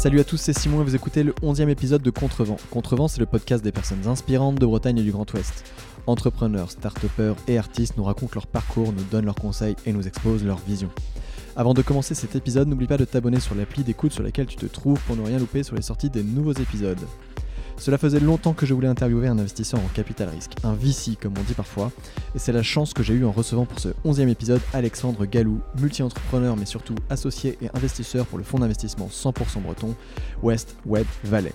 Salut à tous, c'est Simon et vous écoutez le 11e épisode de Contrevent. Contrevent, c'est le podcast des personnes inspirantes de Bretagne et du Grand Ouest. Entrepreneurs, start et artistes nous racontent leur parcours, nous donnent leurs conseils et nous exposent leur vision. Avant de commencer cet épisode, n'oublie pas de t'abonner sur l'appli d'écoute sur laquelle tu te trouves pour ne rien louper sur les sorties des nouveaux épisodes. Cela faisait longtemps que je voulais interviewer un investisseur en capital risque, un VC comme on dit parfois, et c'est la chance que j'ai eue en recevant pour ce 11e épisode Alexandre Galou, multi-entrepreneur mais surtout associé et investisseur pour le fonds d'investissement 100% breton West Web Valley.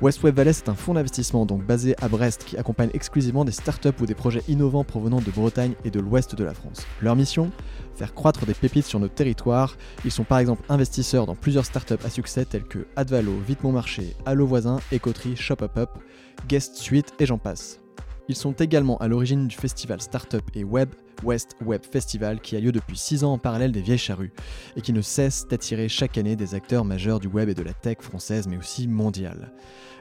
West Web Valley, c'est un fonds d'investissement donc basé à Brest qui accompagne exclusivement des startups ou des projets innovants provenant de Bretagne et de l'ouest de la France. Leur mission Faire croître des pépites sur notre territoire. Ils sont par exemple investisseurs dans plusieurs startups à succès telles que Advalo, Vite Mon Marché, Allo Voisin, Ecoterie, Shop Up Up, Guest Suite et j'en passe. Ils sont également à l'origine du festival Startup et Web West Web Festival qui a lieu depuis 6 ans en parallèle des Vieilles Charrues et qui ne cesse d'attirer chaque année des acteurs majeurs du web et de la tech française mais aussi mondiale.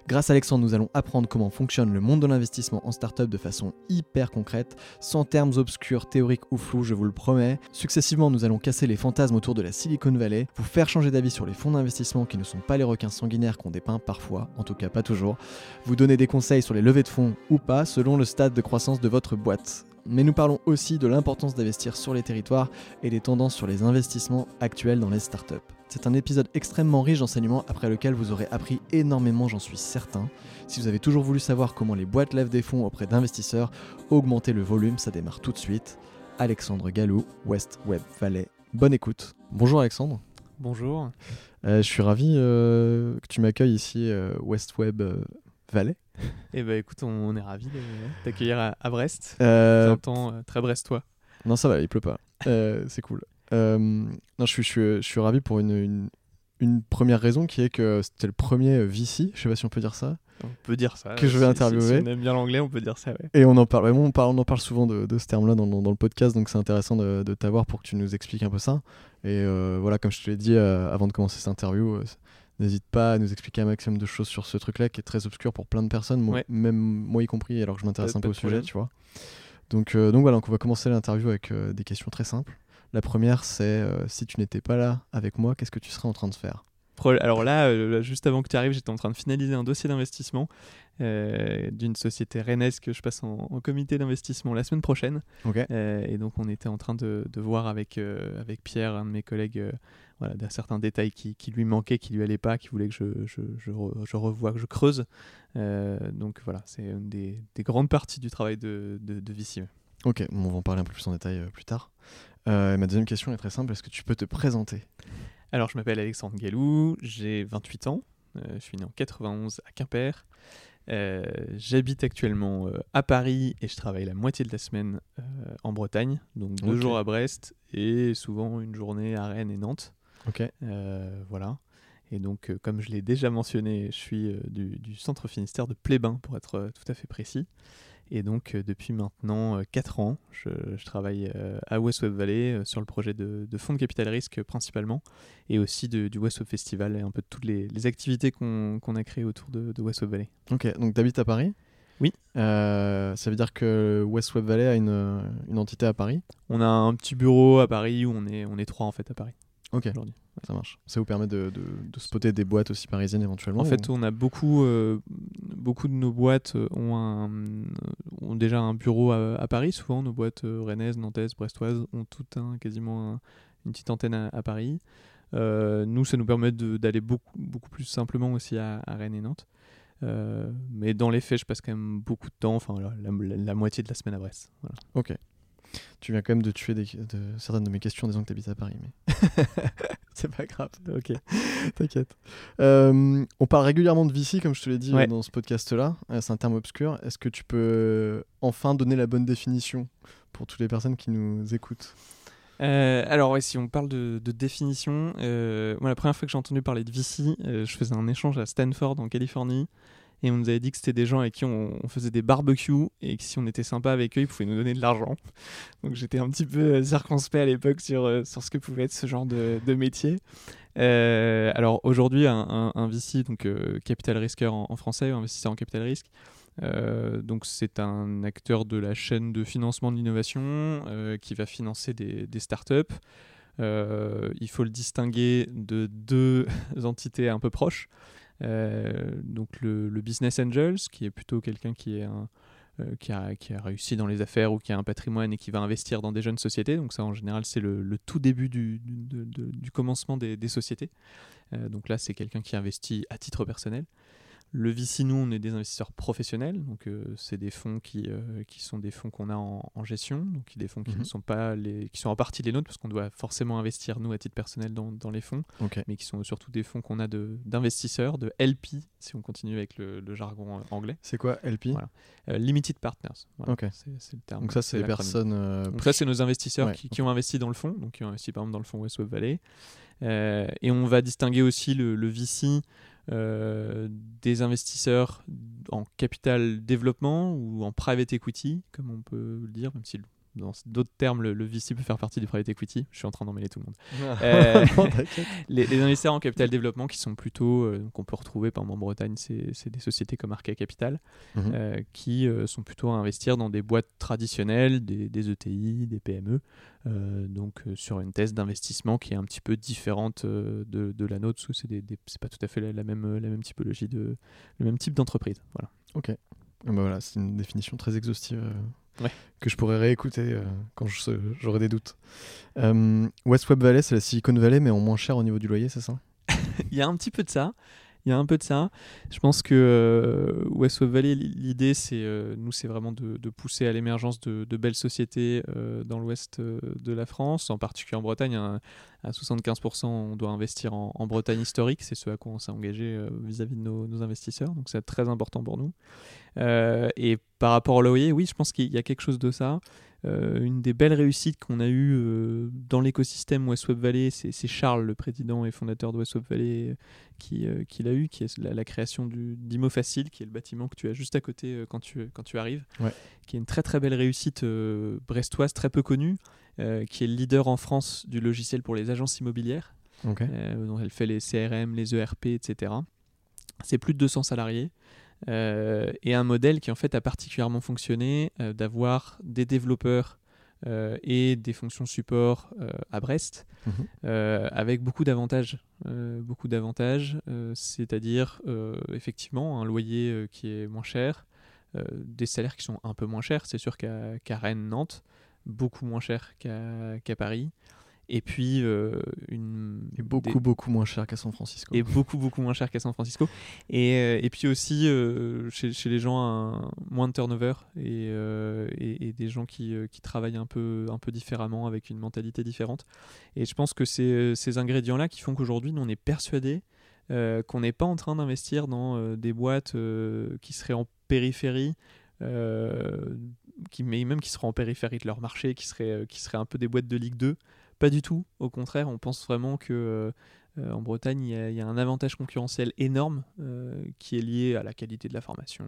Grâce à Alexandre, nous allons apprendre comment fonctionne le monde de l'investissement en startup de façon hyper concrète, sans termes obscurs, théoriques ou flous, je vous le promets. Successivement, nous allons casser les fantasmes autour de la Silicon Valley, vous faire changer d'avis sur les fonds d'investissement qui ne sont pas les requins sanguinaires qu'on dépeint parfois, en tout cas pas toujours, vous donner des conseils sur les levées de fonds ou pas selon le stade de croissance de votre boîte mais nous parlons aussi de l'importance d'investir sur les territoires et des tendances sur les investissements actuels dans les startups. C'est un épisode extrêmement riche d'enseignements après lequel vous aurez appris énormément, j'en suis certain. Si vous avez toujours voulu savoir comment les boîtes lèvent des fonds auprès d'investisseurs, augmenter le volume, ça démarre tout de suite. Alexandre Gallou, West Web Valley. Bonne écoute. Bonjour Alexandre. Bonjour. Euh, je suis ravi euh, que tu m'accueilles ici, euh, West Web Valley. Eh ben écoute, on, est ravi de t'accueillir à, Brest. Euh... J'entends euh, très brestois. Non, ça va, il pleut pas. Euh, c'est cool. Euh, non, je suis, je, suis, ravi pour une, une, première raison qui est que c'était le premier VC, je sais pas si on peut dire ça. On peut dire ça. Que je vais interviewer. Si, on aime bien l'anglais, on peut dire ça. Ouais. Et on en parle, on, parle, on en parle souvent de, de ce terme-là dans, dans, le podcast, donc c'est intéressant de, de t'avoir pour que tu nous expliques un peu ça. Et voilà, comme je te l'ai dit avant de commencer cette interview, N'hésite pas à nous expliquer un maximum de choses sur ce truc-là qui est très obscur pour plein de personnes, même moi y compris, alors que je m'intéresse un peu au sujet, tu vois. Donc, euh, donc voilà, on va commencer l'interview avec euh, des questions très simples. La première, c'est euh, si tu n'étais pas là avec moi, qu'est-ce que tu serais en train de faire? Alors là, juste avant que tu arrives, j'étais en train de finaliser un dossier d'investissement d'une société rennaise que je passe en, comité d'investissement la semaine prochaine. et donc on était en train de, de voir avec, avec Pierre, un de mes collègues, voilà, certains détails qui, qui, lui manquaient, qui lui allaient pas, qui voulait que je, je, je, je revoie, que je creuse. Euh, donc voilà, c'est une des, des, grandes parties du travail de, de, de VC. Ok, on va en parler un peu plus en détail euh, plus tard. Euh, ma deuxième question est très simple, est-ce que tu peux te présenter? Alors je m'appelle Alexandre Galou, j'ai 28 ans, je suis né en 91 à Quimper. J'habite actuellement à Paris et je travaille la moitié de la semaine en Bretagne, donc deux jours à Brest et souvent une journée à Rennes et Nantes. Ok. Euh, voilà. Et donc, euh, comme je l'ai déjà mentionné, je suis euh, du, centre Finistère de Plébin, pour être tout à fait précis. Et donc, depuis maintenant 4 ans, je, travaille à West Web Valley sur le projet de, fonds de capital risque principalement, et aussi du West Web Festival et un peu de toutes les, activités qu'on a créées autour de, West Web Valley. Ok, donc tu habites à Paris? Oui. ça veut dire que West Web Valley a une, une, entité à Paris? On a un petit bureau à Paris où on est, on est trois en fait à Paris. Ok, aujourd'hui. Ça marche. Ça vous permet de, de, spotter des boîtes aussi parisiennes éventuellement En fait, on a beaucoup, euh, beaucoup de nos boîtes euh, ont, un, ont déjà un bureau à, Paris. Souvent, nos boîtes euh, rennaises, nantaises, brestoises ont tout un, quasiment une petite antenne à, Paris. nous, ça nous permet d'aller beaucoup, beaucoup plus simplement aussi à, Rennes et Nantes. mais dans les faits, je passe quand même beaucoup de temps, enfin la, moitié de la semaine à Brest. Voilà. Ok. Tu viens quand même de tuer de, certaines de mes questions en disant que tu habites à Paris, mais c'est pas grave. Ok, t'inquiète. Euh, on parle régulièrement de VC, comme je te l'ai dit dans ce podcast-là. Euh, c'est un terme obscur. Est-ce que tu peux enfin donner la bonne définition pour toutes les personnes qui nous écoutent? Euh, alors, si on parle de, définition, moi, la première fois que j'ai entendu parler de VC, je faisais un échange à Stanford, en Californie et on nous avait dit que c'était des gens avec qui on, faisait des barbecues et que si on était sympa avec eux, ils pouvaient nous donner de l'argent. Donc j'étais un petit peu euh, circonspect à l'époque sur, euh, sur ce que pouvait être ce genre de, de métier. Euh, alors aujourd'hui, un, VC, donc capital risqueur en, français, investisseur en capital risque, donc c'est un acteur de la chaîne de financement de l'innovation qui va financer des startups. il faut le distinguer de deux entités un peu proches. Donc le, Business Angels, qui est plutôt quelqu'un qui est euh, qui, a, qui, a, réussi dans les affaires ou qui a un patrimoine et qui va investir dans des jeunes sociétés. Donc ça, en général, c'est le, tout début du, commencement des, des sociétés. Euh, donc là, c'est quelqu'un qui investit à titre personnel. Le VC, nous, on est des investisseurs professionnels, donc euh, c'est des fonds qui, euh, qui sont des fonds qu'on a en, gestion, donc des fonds qui ne mhm. sont pas les, qui sont en partie les nôtres parce qu'on doit forcément investir nous à titre personnel dans, dans les fonds, mais qui sont surtout des fonds qu'on a d'investisseurs, de, LP, si on continue avec le, jargon euh, anglais. C'est quoi LP Limited Partners. c'est le terme. Donc ça, c'est les personnes. donc ça, c'est nos investisseurs qui, qui, ont investi dans le fonds, donc qui ont investi par exemple dans le fonds West Web Valley. et on va distinguer aussi le, le VC euh, des investisseurs en capital développement ou en private equity, comme on peut le dire, même si dans d'autres termes, le, VC peut faire partie du private equity. Je suis en train d'emmêler tout le monde. Euh, les, investisseurs en capital développement qui sont plutôt, euh, qu'on peut retrouver par exemple en Bretagne, c'est des sociétés comme Arca Capital, mhm. euh, qui sont plutôt à investir dans des boîtes traditionnelles, des, ETI, des PME, donc sur une thèse d'investissement qui est un petit peu différente de, de, la nôtre, parce que c'est pas tout à fait la, même, la même typologie, de, le même type d'entreprise. Voilà. Ok. Bah voilà, c'est une définition très exhaustive que je pourrais réécouter euh, quand j'aurai des doutes. Euh, West Web Valley, c'est la Silicon Valley, mais en moins cher au niveau du loyer, c'est ça? Il y a un petit peu de ça. Il y a un peu de ça. Je pense que euh, West Web Valley, l'idée, c'est nous, c'est vraiment de, pousser à l'émergence de, belles sociétés dans l'ouest de la France, en particulier en Bretagne. à 75%, on doit investir en, Bretagne historique. C'est ce à quoi on s'est engagé vis-à-vis de nos, nos, investisseurs. Donc, c'est très important pour nous. Euh, et par rapport au loyer, oui, je pense qu'il y a quelque chose de ça. Euh, une des belles réussites qu'on a eues euh, dans l'écosystème West Web Valley, c'est Charles, le président et fondateur de West Web Valley, qui, qui l'a eu, qui est la, création d'Imo Facile, qui est le bâtiment que tu as juste à côté quand, tu, quand tu arrives, qui est une très très belle réussite brestoise, très peu connue, qui est le leader en France du logiciel pour les agences immobilières. donc elle fait les CRM, les ERP, etc. C'est plus de 200 salariés. Euh, et un modèle qui en fait a particulièrement fonctionné euh, d'avoir des développeurs euh, et des fonctions support à Brest mhm. avec beaucoup d'avantages beaucoup d'avantages c'est-à-dire effectivement un loyer qui est moins cher des salaires qui sont un peu moins chers c'est sûr qu'à Rennes Nantes beaucoup moins cher qu'à Paris et puis euh, une et beaucoup beaucoup moins cher qu'à San Francisco. Et beaucoup beaucoup moins cher qu'à San Francisco. Et, euh, et puis aussi euh, chez, chez, les gens un, moins de turnover et, et, des gens qui, qui, travaillent un peu un peu différemment avec une mentalité différente. Et je pense que c'est ces ingrédients là qui font qu'aujourd'hui on est persuadé qu'on n'est pas en train d'investir dans des boîtes qui seraient en périphérie qui, mais même qui seraient en périphérie de leur marché, qui seraient, qui seraient un peu des boîtes de Ligue 2, pas du tout. Au contraire, on pense vraiment que euh, euh, en Bretagne, il y, a un avantage concurrentiel énorme euh, qui est lié à la qualité de la formation,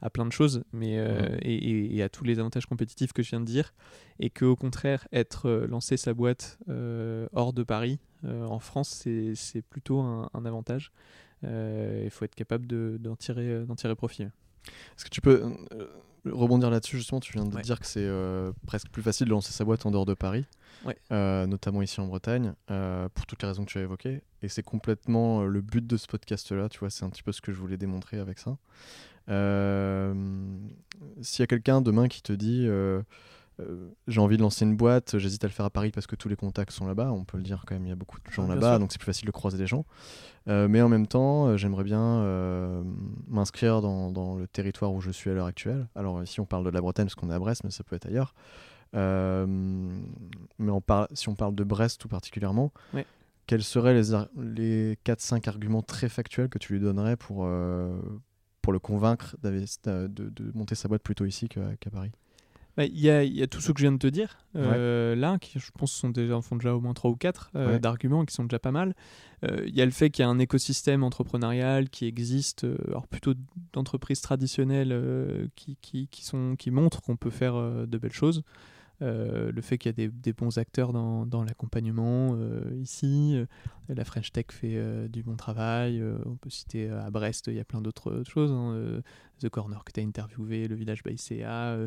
à, plein de choses, mais et, à tous les avantages compétitifs que je viens de dire, et qu'au contraire, être lancer sa boîte hors de Paris, en France, c'est plutôt un, avantage. Il faut être capable d'en tirer, tirer profit. Est-ce que tu peux rebondir là-dessus justement? Tu viens de dire que c'est presque plus facile de lancer sa boîte en dehors de Paris. Euh, notamment ici en Bretagne, euh, pour toutes les raisons que tu as évoquées. Et c'est complètement euh, le but de ce podcast-là, tu vois, c'est un petit peu ce que je voulais démontrer avec ça. S'il y a quelqu'un demain qui te dit j'ai envie de lancer une boîte, j'hésite à le faire à Paris parce que tous les contacts sont là-bas, on peut le dire quand même, il y a beaucoup de gens là-bas, donc c'est plus facile de croiser des gens. mais en même temps, j'aimerais bien m'inscrire dans, dans, le territoire où je suis à l'heure actuelle. Alors ici, on parle de la Bretagne parce qu'on est à Brest, mais ça peut être ailleurs. Euh, mais on parle, si on parle de Brest tout particulièrement, quels seraient les, les 4-5 arguments très factuels que tu lui donnerais pour, euh, pour le convaincre de, de, monter sa boîte plutôt ici qu'à Paris? Bah, il y, a, y, a tout ce que je viens de te dire. Euh, là, qui je pense sont déjà, font déjà au moins 3 ou 4 d'arguments qui sont déjà pas mal. Il y a le fait qu'il y a un écosystème entrepreneurial qui existe, alors plutôt d'entreprises traditionnelles qui, qui, qui, sont, qui montrent qu'on peut faire de belles choses. Euh, le fait qu'il y a des, bons acteurs dans, l'accompagnement euh, ici. Euh, la French Tech fait du bon travail. on peut citer à Brest, il y a plein d'autres choses. Hein, The Corner que tu as interviewé, le village by CA.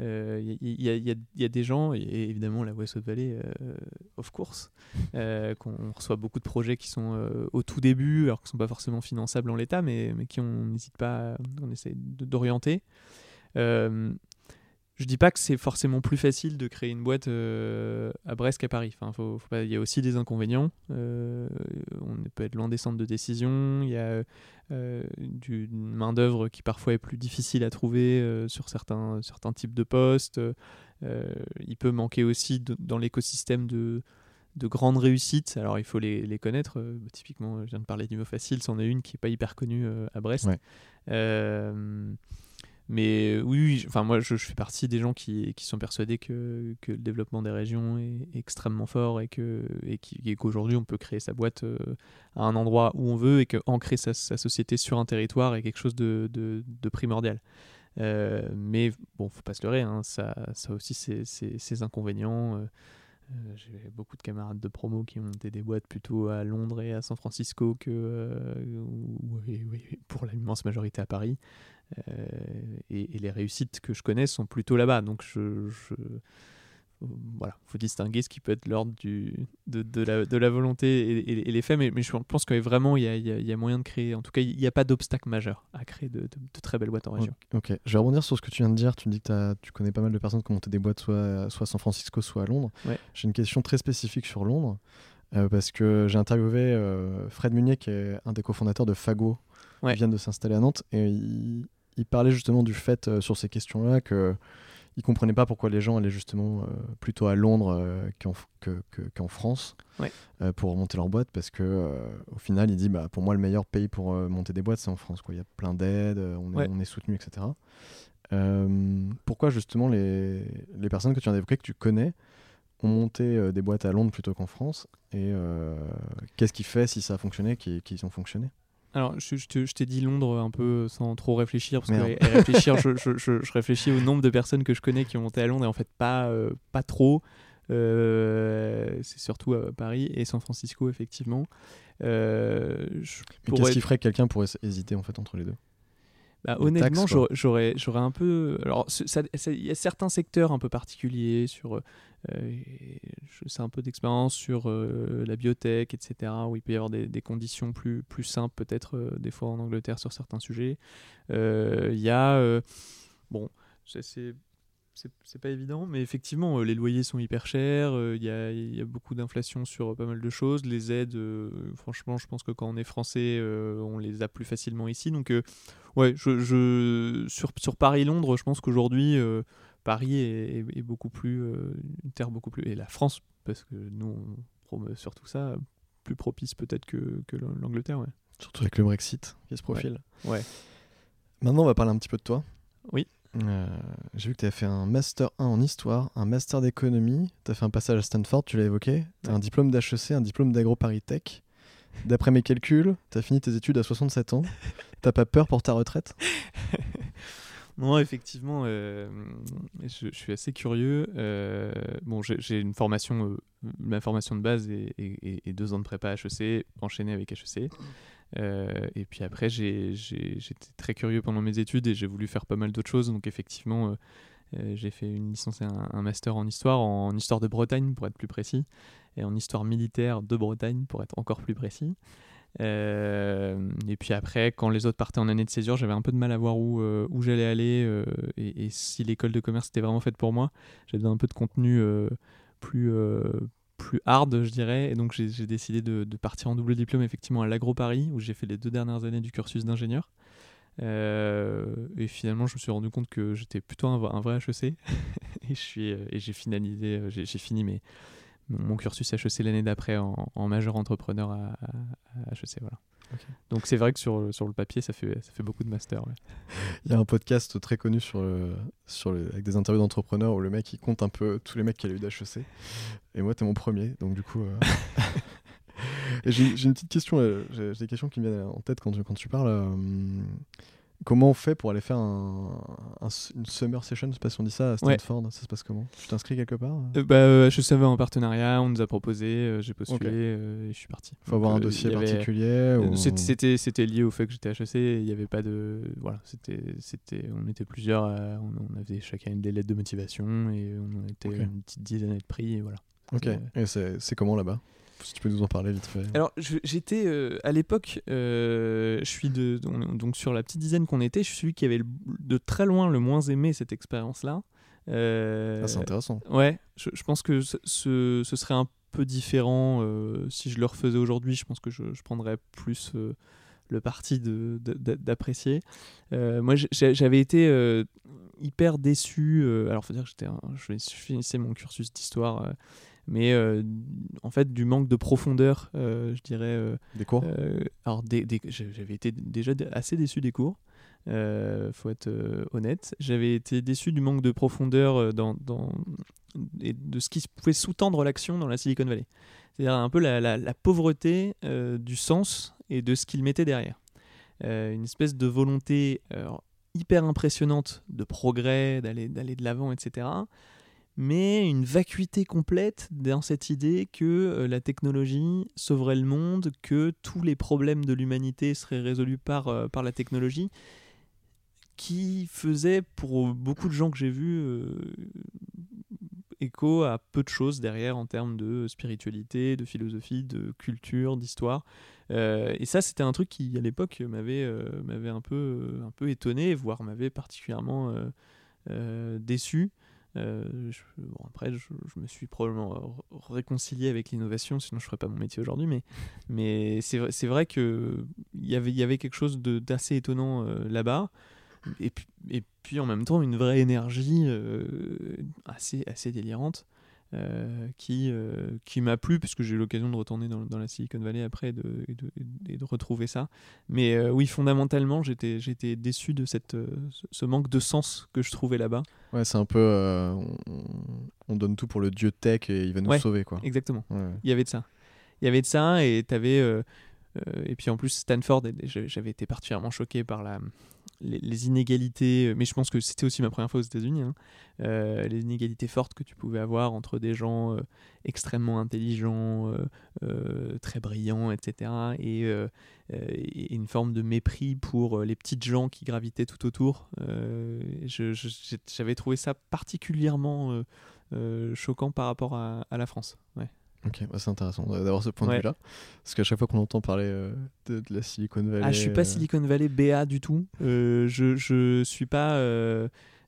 Il y, a des gens, et évidemment la West Valley, of course, qu'on reçoit beaucoup de projets qui sont au tout début, alors qu'ils ne sont pas forcément finançables en l'état, mais, mais qui on n'hésite pas, on essaie d'orienter. Je dis pas que c'est forcément plus facile de créer une boîte euh, à Brest qu'à Paris. Enfin, faut, il y a aussi des inconvénients. Euh, on peut être loin des centres de décision. Il y a euh, du, une main d'œuvre qui parfois est plus difficile à trouver sur certains, certains types de postes. il peut manquer aussi dans l'écosystème de, de grandes réussites. Alors il faut les, les connaître. typiquement, je viens de parler d'Imo Facile, c'en est une qui n'est pas hyper connue à Brest. Mais oui, enfin moi je, fais partie des gens qui, qui sont persuadés que, que, le développement des régions est, extrêmement fort et que et qu'aujourd'hui on peut créer sa boîte euh, à un endroit où on veut et qu'ancrer sa, société sur un territoire est quelque chose de, de, primordial. Euh, mais bon, faut pas se leurrer, hein, ça, ça aussi c'est ses inconvénients. Euh, euh, j'ai beaucoup de camarades de promo qui ont monté des boîtes plutôt à Londres et à San Francisco que pour l'immense majorité à Paris. Euh, et, les réussites que je connais sont plutôt là-bas. Donc je, voilà, faut distinguer ce qui peut être l'ordre du, de, de, la, de, la, volonté et, les faits, mais, mais, je pense que vraiment il y a, y a, moyen de créer, en tout cas il n'y a pas d'obstacle majeur à créer de, de, très belles boîtes en région. Ok, je vais rebondir sur ce que tu viens de dire, tu me dis que tu connais pas mal de personnes qui ont monté des boîtes soit, soit à San Francisco, soit à Londres. J'ai une question très spécifique sur Londres, euh, parce que j'ai interviewé euh, Fred Munier, qui est un des cofondateurs de Fago, qui vient de s'installer à Nantes, et il, il, parlait justement du fait euh, sur ces questions-là que il comprenait pas pourquoi les gens allaient justement euh, plutôt à Londres euh, qu'en France euh, pour monter leur boîte parce que au final il dit bah pour moi le meilleur pays pour monter des boîtes c'est en France quoi. Il y a plein d'aides on, est, on est soutenu etc pourquoi justement les, les, personnes que tu as évoquées que tu connais ont monté des boîtes à Londres plutôt qu'en France et qu'est-ce qui fait si ça a fonctionné qu'ils ont fonctionné? Alors, je, je t'ai dit Londres un peu sans trop réfléchir, parce que réfléchir, je, je, réfléchis au nombre de personnes que je connais qui ont monté à Londres, et en fait, pas, euh, pas trop. Euh, c'est surtout à Paris et San Francisco, effectivement. Euh, qu'est-ce qui ferait que quelqu'un pourrait hésiter en fait entre les deux? Bah, honnêtement, j'aurais, un peu. Alors, il y a certains secteurs un peu particuliers sur. Euh, je sais un peu d'expérience sur euh, la biotech, etc., où il peut y avoir des, conditions plus, plus simples, peut-être euh, des fois en Angleterre sur certains sujets. Il y a. bon, c'est c'est pas évident, mais effectivement, les loyers sont hyper chers, il y, a, y, a, beaucoup d'inflation sur pas mal de choses. Les aides, franchement, je pense que quand on est français, on les a plus facilement ici. Donc, ouais, je, je, sur, sur Paris-Londres, je pense qu'aujourd'hui, Paris est, beaucoup plus euh, une terre beaucoup plus et la France parce que nous on promeut surtout ça plus propice peut-être que, que l'Angleterre ouais. Surtout avec le Brexit qui se profile. Ouais. Maintenant on va parler un petit peu de toi. Oui. Euh, j'ai vu que tu avais fait un Master 1 en histoire, un Master d'économie, tu as fait un passage à Stanford, tu l'as évoqué, tu as un diplôme d'HEC, un diplôme d'AgroParisTech. D'après mes calculs, tu as fini tes études à 67 ans. T'as pas peur pour ta retraite? Non, effectivement, euh, je, suis assez curieux. Euh, bon, j'ai une formation, ma formation de base et, deux ans de prépa HEC, enchaîné avec HEC. Et puis après, j'étais très curieux pendant mes études et j'ai voulu faire pas mal d'autres choses. Donc effectivement, j'ai fait une licence et un, master en histoire, en histoire de Bretagne pour être plus précis, et en histoire militaire de Bretagne pour être encore plus précis. Euh, et puis après, quand les autres partaient en année de césure, j'avais un peu de mal à voir où, euh, où j'allais aller euh, et, si l'école de commerce était vraiment faite pour moi. J'avais un peu de contenu plus, plus hard, je dirais. Et donc j'ai décidé de, partir en double diplôme effectivement à l'Agro Paris, où j'ai fait les deux dernières années du cursus d'ingénieur. et finalement, je me suis rendu compte que j'étais plutôt un, un, vrai HEC. et j'ai finalisé, j'ai fini mes mon cursus HEC l'année d'après en, majeur entrepreneur à, HEC. Voilà. Donc c'est vrai que sur, sur le papier, ça fait, ça fait beaucoup de master. Il y a un podcast très connu sur sur avec des interviews d'entrepreneurs où le mec il compte un peu tous les mecs qu'il a eu d'HEC. Et moi, t'es mon premier. Donc du coup. Euh, j'ai une petite question, j'ai des questions qui me viennent en tête quand tu, quand tu parles. Euh, Comment on fait pour aller faire un, un- une summer session, je sais pas si on dit ça, à Ouais. Stanford, ça se passe comment? Tu t'inscris quelque part Euh, bah, euh, je savais en partenariat, on nous a proposé, euh, j'ai postulé euh, et je suis parti. Faut Donc, avoir un euh, dossier il avait- particulier Euh, ou... c'était- lié au fait que j'étais HEC, il n'y avait pas de. Voilà, c'était c'était on était plusieurs, à- on, avait chacun des lettres de motivation et on était Ok. une petite dizaine de prix et voilà. Ok, Euh, et c'est comment là-bas? Si tu peux nous en parler vite fait. Alors, j'étais euh, à l'époque, euh, je suis de, donc, donc sur la petite dizaine qu'on était, je suis celui qui avait le- de très loin le moins aimé cette expérience-là. Euh, Ah, c'est intéressant. Ouais, je, je pense que ce, ce- serait un peu différent si je le refaisais aujourd'hui. Je pense que je, je prendrais plus le parti de- de- de- d'apprécier. Euh, moi, j'avais été euh, hyper déçu. euh, alors, faut dire que j'étais, je finissais mon cursus d'histoire, mais euh, en fait, du manque de profondeur, euh, je dirais. euh, Des cours? alors, des- des- j'avais été déjà dé- assez déçu des cours. Faut être honnête. J'avais été déçu du manque de profondeur dans, dans- et de ce qui pouvait sous-tendre l'action dans la Silicon Valley. C'est-à-dire un peu la, la- la pauvreté du sens et de ce qu'il mettait derrière. Une espèce de volonté hyper impressionnante de progrès, d'aller d'aller de l'avant, etc. Mais une vacuité complète dans cette idée que euh, la technologie sauverait le monde, que tous les problèmes de l'humanité seraient résolus par, euh, par la technologie, qui faisait pour beaucoup de gens que j'ai vus euh, écho à peu de choses derrière en termes de spiritualité, de philosophie, de culture, d'histoire. Et ça, c'était un truc qui, à l'époque, m'avait un, peu, un peu étonné, voire m'avait particulièrement déçu. Euh, bon, après, je, me suis probablement réconcilié avec l'innovation, sinon je ne ferais pas mon métier aujourd'hui. Mais, mais c'est vrai- qu'il y avait, y avait quelque chose d'assez étonnant euh, là-bas. Et puis, et puis en même temps, une vraie énergie euh, assez, assez délirante euh, qui, euh, qui m'a plu, puisque j'ai eu l'occasion de retourner dans, dans la Silicon Valley après et de, et de, et de retrouver ça. Mais euh, oui, fondamentalement, j'étais j'étais déçu de cette, ce- manque de sens que je trouvais là-bas. Ouais, c'est un peu. on, on donne tout pour le dieu tech et il va nous Ouais. sauver, quoi. Exactement. Ouais. Il y avait de ça. Il y avait de ça et euh, euh, et puis en plus Stanford, j'avais été particulièrement choqué par la les, inégalités. euh, Mais je pense que c'était aussi ma première fois aux États-Unis. hein, euh, les inégalités fortes que tu pouvais avoir entre des gens euh, extrêmement intelligents, très brillants, etc. Et, une forme de mépris pour les petites gens qui gravitaient tout autour. J'avais trouvé ça particulièrement choquant par rapport à, la France. Ok, bah, c'est intéressant d'avoir ce point de Ouais. vue-là. Parce qu'à chaque fois qu'on entend parler euh, de, de la Silicon Valley. Ah, je suis pas euh, Silicon Valley BA du tout. Euh, je je suis pas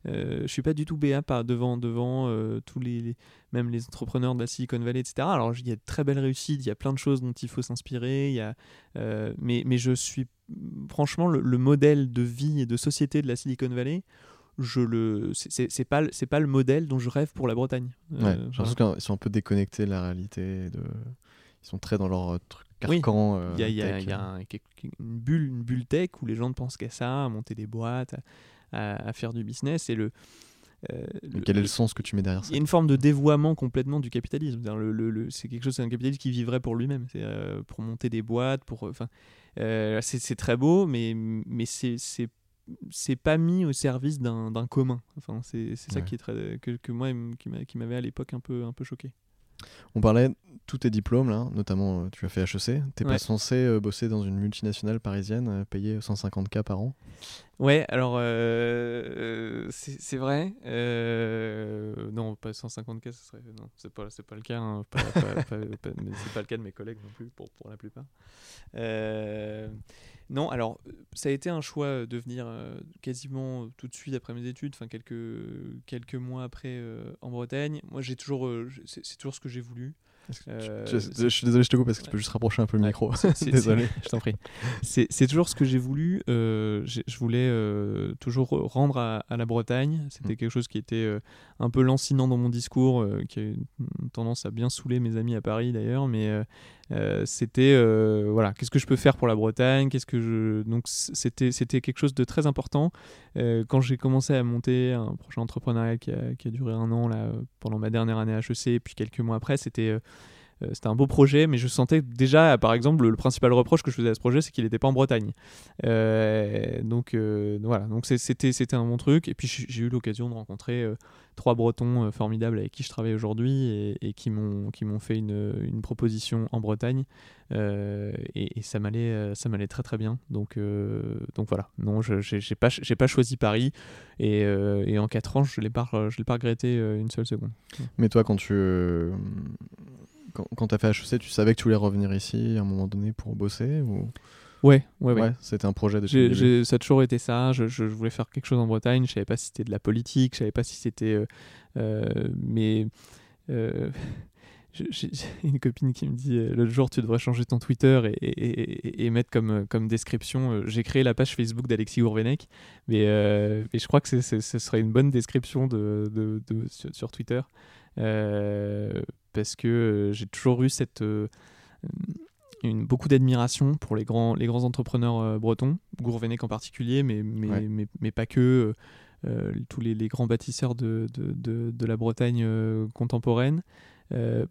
je suis pas du tout BA par devant devant tous les, les- même les entrepreneurs de la Silicon Valley etc. Alors il y a de très belles réussites, il y a plein de choses dont il faut s'inspirer. Il y a mais mais je suis franchement le, le modèle de vie et de société de la Silicon Valley. Je le c'est- pas le- c'est pas le modèle dont je rêve pour la Bretagne. Euh, Ouais, j'ai l'impression qu'ils sont un peu déconnectés de la réalité. De... Ils sont très dans leur euh, truc carcan. euh, Il y a, il y a- tech, il y a un- quelque- une, bulle, une bulle tech où les gens ne pensent qu'à ça, à monter des boîtes, à, à- à faire du business. Et le, euh, quel est le sens que tu mets derrière il ça y a une forme de dévoiement complètement du capitalisme. Le- le- C'est quelque chose, c'est un capitalisme qui vivrait pour lui-même, c'est euh, pour monter des boîtes, pour, enfin, c'est très beau, mais mais c'est c'est pas mis au service d'un commun. Enfin, c'est ça Ouais. qui est très que, que moi qui m'a- qui m'avait à l'époque un peu un peu choqué. On parlait de tous tes diplômes, là, notamment euh, tu as fait HEC. T'es pas Ouais. censé euh, bosser dans une multinationale parisienne, euh, payer 150K par an? Ouais, alors euh, c'est c'est vrai. euh, non, pas 150K, ce serait non, c'est pas c'est pas le cas. hein, pas- pas- pas- pas- mais c'est pas le cas de mes collègues non plus pour pour la plupart. Non, alors ça a été un choix de venir euh, quasiment tout de suite après mes études, enfin quelques quelques mois après euh, en Bretagne. Moi, j'ai toujours euh, c'est toujours ce que j'ai voulu. Est-ce que tu- je, suis désolé, je te coupe parce que tu peux juste rapprocher un peu le Ouais, micro. désolé. je t'en prie. C'est toujours ce que j'ai voulu. je voulais toujours rendre à, à la Bretagne. C'était Mm. quelque chose qui était un peu lancinant dans mon discours, qui a une tendance à bien saouler mes amis à Paris d'ailleurs. Mais euh, c'était euh, voilà, qu'est-ce que je peux faire pour la Bretagne Qu'est-ce que je donc c'était c'était quelque chose de très important. Euh, quand j'ai commencé à monter un projet entrepreneurial qui a, duré un an là pendant ma dernière année HEC, et puis quelques mois après, c'était c'était un beau projet, mais je sentais déjà, par exemple, le principal reproche que je faisais à ce projet, c'est qu'il n'était pas en Bretagne. Euh, donc voilà, donc c'était un bon truc. Et puis j'ai eu l'occasion de rencontrer trois Bretons formidables avec qui je travaille aujourd'hui et, qui m'ont fait une, une, proposition en Bretagne. et, ça m'allait ça m'allait très très bien. Donc donc voilà, non, j'ai pas j'ai pas choisi Paris et, et en quatre ans, je l'ai pas je l'ai pas regretté une seule seconde. Mais toi, quand tu quand, quand tu as fait HEC, tu savais que tu voulais revenir ici à un moment donné pour bosser ou... Ouais, ouais, ouais. c'était un projet de Ça a toujours été ça. Je, je, voulais faire quelque chose en Bretagne. Je savais pas si c'était de la politique. Je savais pas si c'était. Euh, euh, mais. Euh, j'ai une copine qui me dit l'autre jour tu devrais changer ton Twitter et, et, et, mettre comme, comme description j'ai créé la page Facebook d'Alexis Gourvenec mais, mais, je crois que ce serait une bonne description de, de, de sur, sur, Twitter parce que euh, j'ai toujours eu cette euh, une, beaucoup d'admiration pour les grands, les grands entrepreneurs euh, bretons, Gourvenec en particulier, mais, mais, mais, mais, pas que, tous les, les, grands bâtisseurs de, de, de, la Bretagne contemporaine.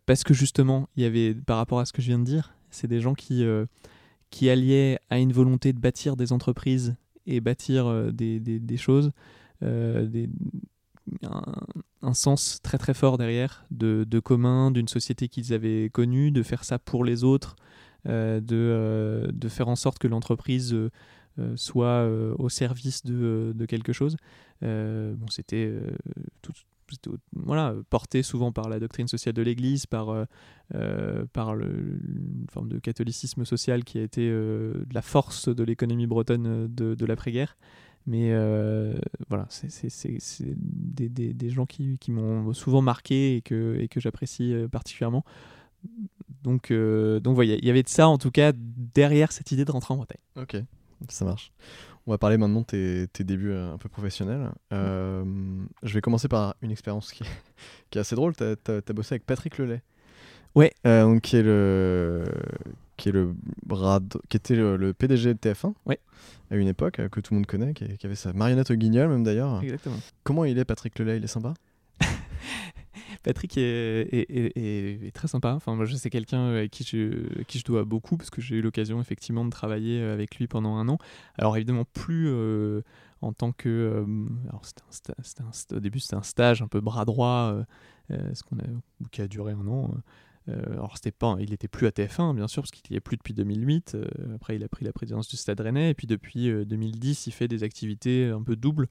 parce que justement, il y avait, par rapport à ce que je viens de dire, c'est des gens qui, qui alliaient à une volonté de bâtir des entreprises et bâtir des, des, des, choses, des, un, sens très très fort derrière de, de commun, d'une société qu'ils avaient connue, de faire ça pour les autres, euh, de, euh, de, faire en sorte que l'entreprise euh, soit au service de, de quelque chose. bon, c'était tout, voilà, porté souvent par la doctrine sociale de l'Église, par, par une forme de catholicisme social qui a été la force de l'économie bretonne de, de l'après-guerre. Mais euh, voilà, c'est des, des, des, gens qui, qui m'ont souvent marqué et que, et que j'apprécie euh, particulièrement. Donc, euh, donc voilà, il y avait de ça en tout cas derrière cette idée de rentrer en Bretagne. Ok, ça marche. On va parler maintenant de tes, tes débuts un peu professionnels. je vais commencer par une expérience qui, qui, est assez drôle. Tu as, as, bossé avec Patrick Lelay. Ouais. qui est le qui est le bras qui était le, PDG de TF1 ouais. à une époque que tout le monde connaît, qui, avait sa marionnette au guignol même d'ailleurs. Exactement. Comment il est Patrick Lelay? Il est sympa? Patrick est, est, très sympa. Enfin, moi, je sais quelqu'un à qui je, qui je dois beaucoup parce que j'ai eu l'occasion effectivement de travailler avec lui pendant un an. Alors évidemment plus euh, en tant que, euh, alors c'était un, au début c'était un stage un peu bras droit, euh, ce qu'on a, qui a duré un an. Euh, alors c'était pas, il n'était plus à TF1 bien sûr parce qu'il y est plus depuis 2008. Euh, après il a pris la présidence du Stade Rennais et puis depuis 2010 euh, il fait des activités un peu doubles.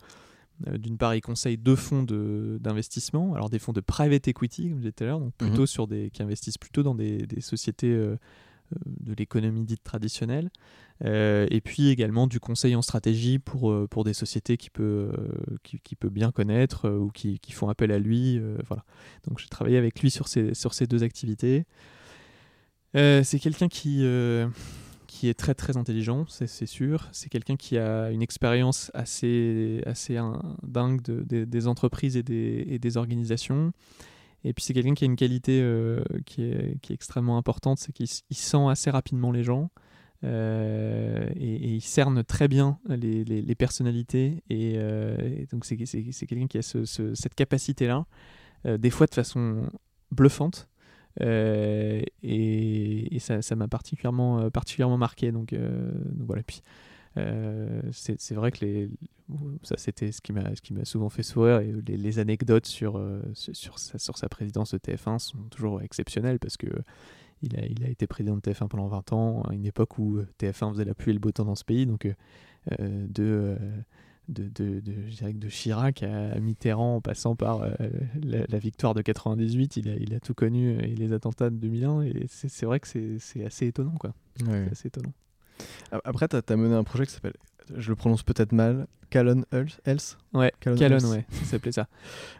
D'une part, il conseille deux fonds d'investissement, alors des fonds de private equity, comme je disais tout à l'heure, donc mhm. plutôt sur des, qui investissent plutôt dans des, des sociétés de l'économie dite traditionnelle, euh, et puis également du conseil en stratégie pour, euh, pour des sociétés qui peut, euh, qui, peut bien connaître ou qui, qui, font appel à lui. voilà. Donc j'ai travaillé avec lui sur ces, sur ces deux activités. c'est quelqu'un qui, qui est très très intelligent, c'est sûr. C'est quelqu'un qui a une expérience assez, assez dingue de, des entreprises et des, et des organisations. Et puis c'est quelqu'un qui a une qualité qui, est, qui, est, extrêmement importante, c'est qu'il sent assez rapidement les gens euh, et, il cerne très bien les, personnalités. Et, euh, donc c'est quelqu'un qui a ce, cette capacité-là, des fois de façon bluffante. et, ça m'a particulièrement, marqué. Donc, voilà. Puis, euh, c'est vrai que ça c'était ce qui m'a souvent fait sourire et les, anecdotes euh, sur sa présidence de TF1 sont toujours exceptionnelles parce que il a, il a été président de TF1 pendant 20 ans à une époque où TF1 faisait la pluie et le beau temps dans ce pays donc euh, de de, de, de, de, Chirac à Mitterrand en passant par la, victoire de 98, il a, il a tout connu et les attentats de 2001 et c'est vrai que c'est assez étonnant quoi. Ouais. assez étonnant. Après, tu as, mené un projet qui s'appelle, je le prononce peut-être mal, Calon Health Ouais, Calon, ouais, ça s'appelait ça.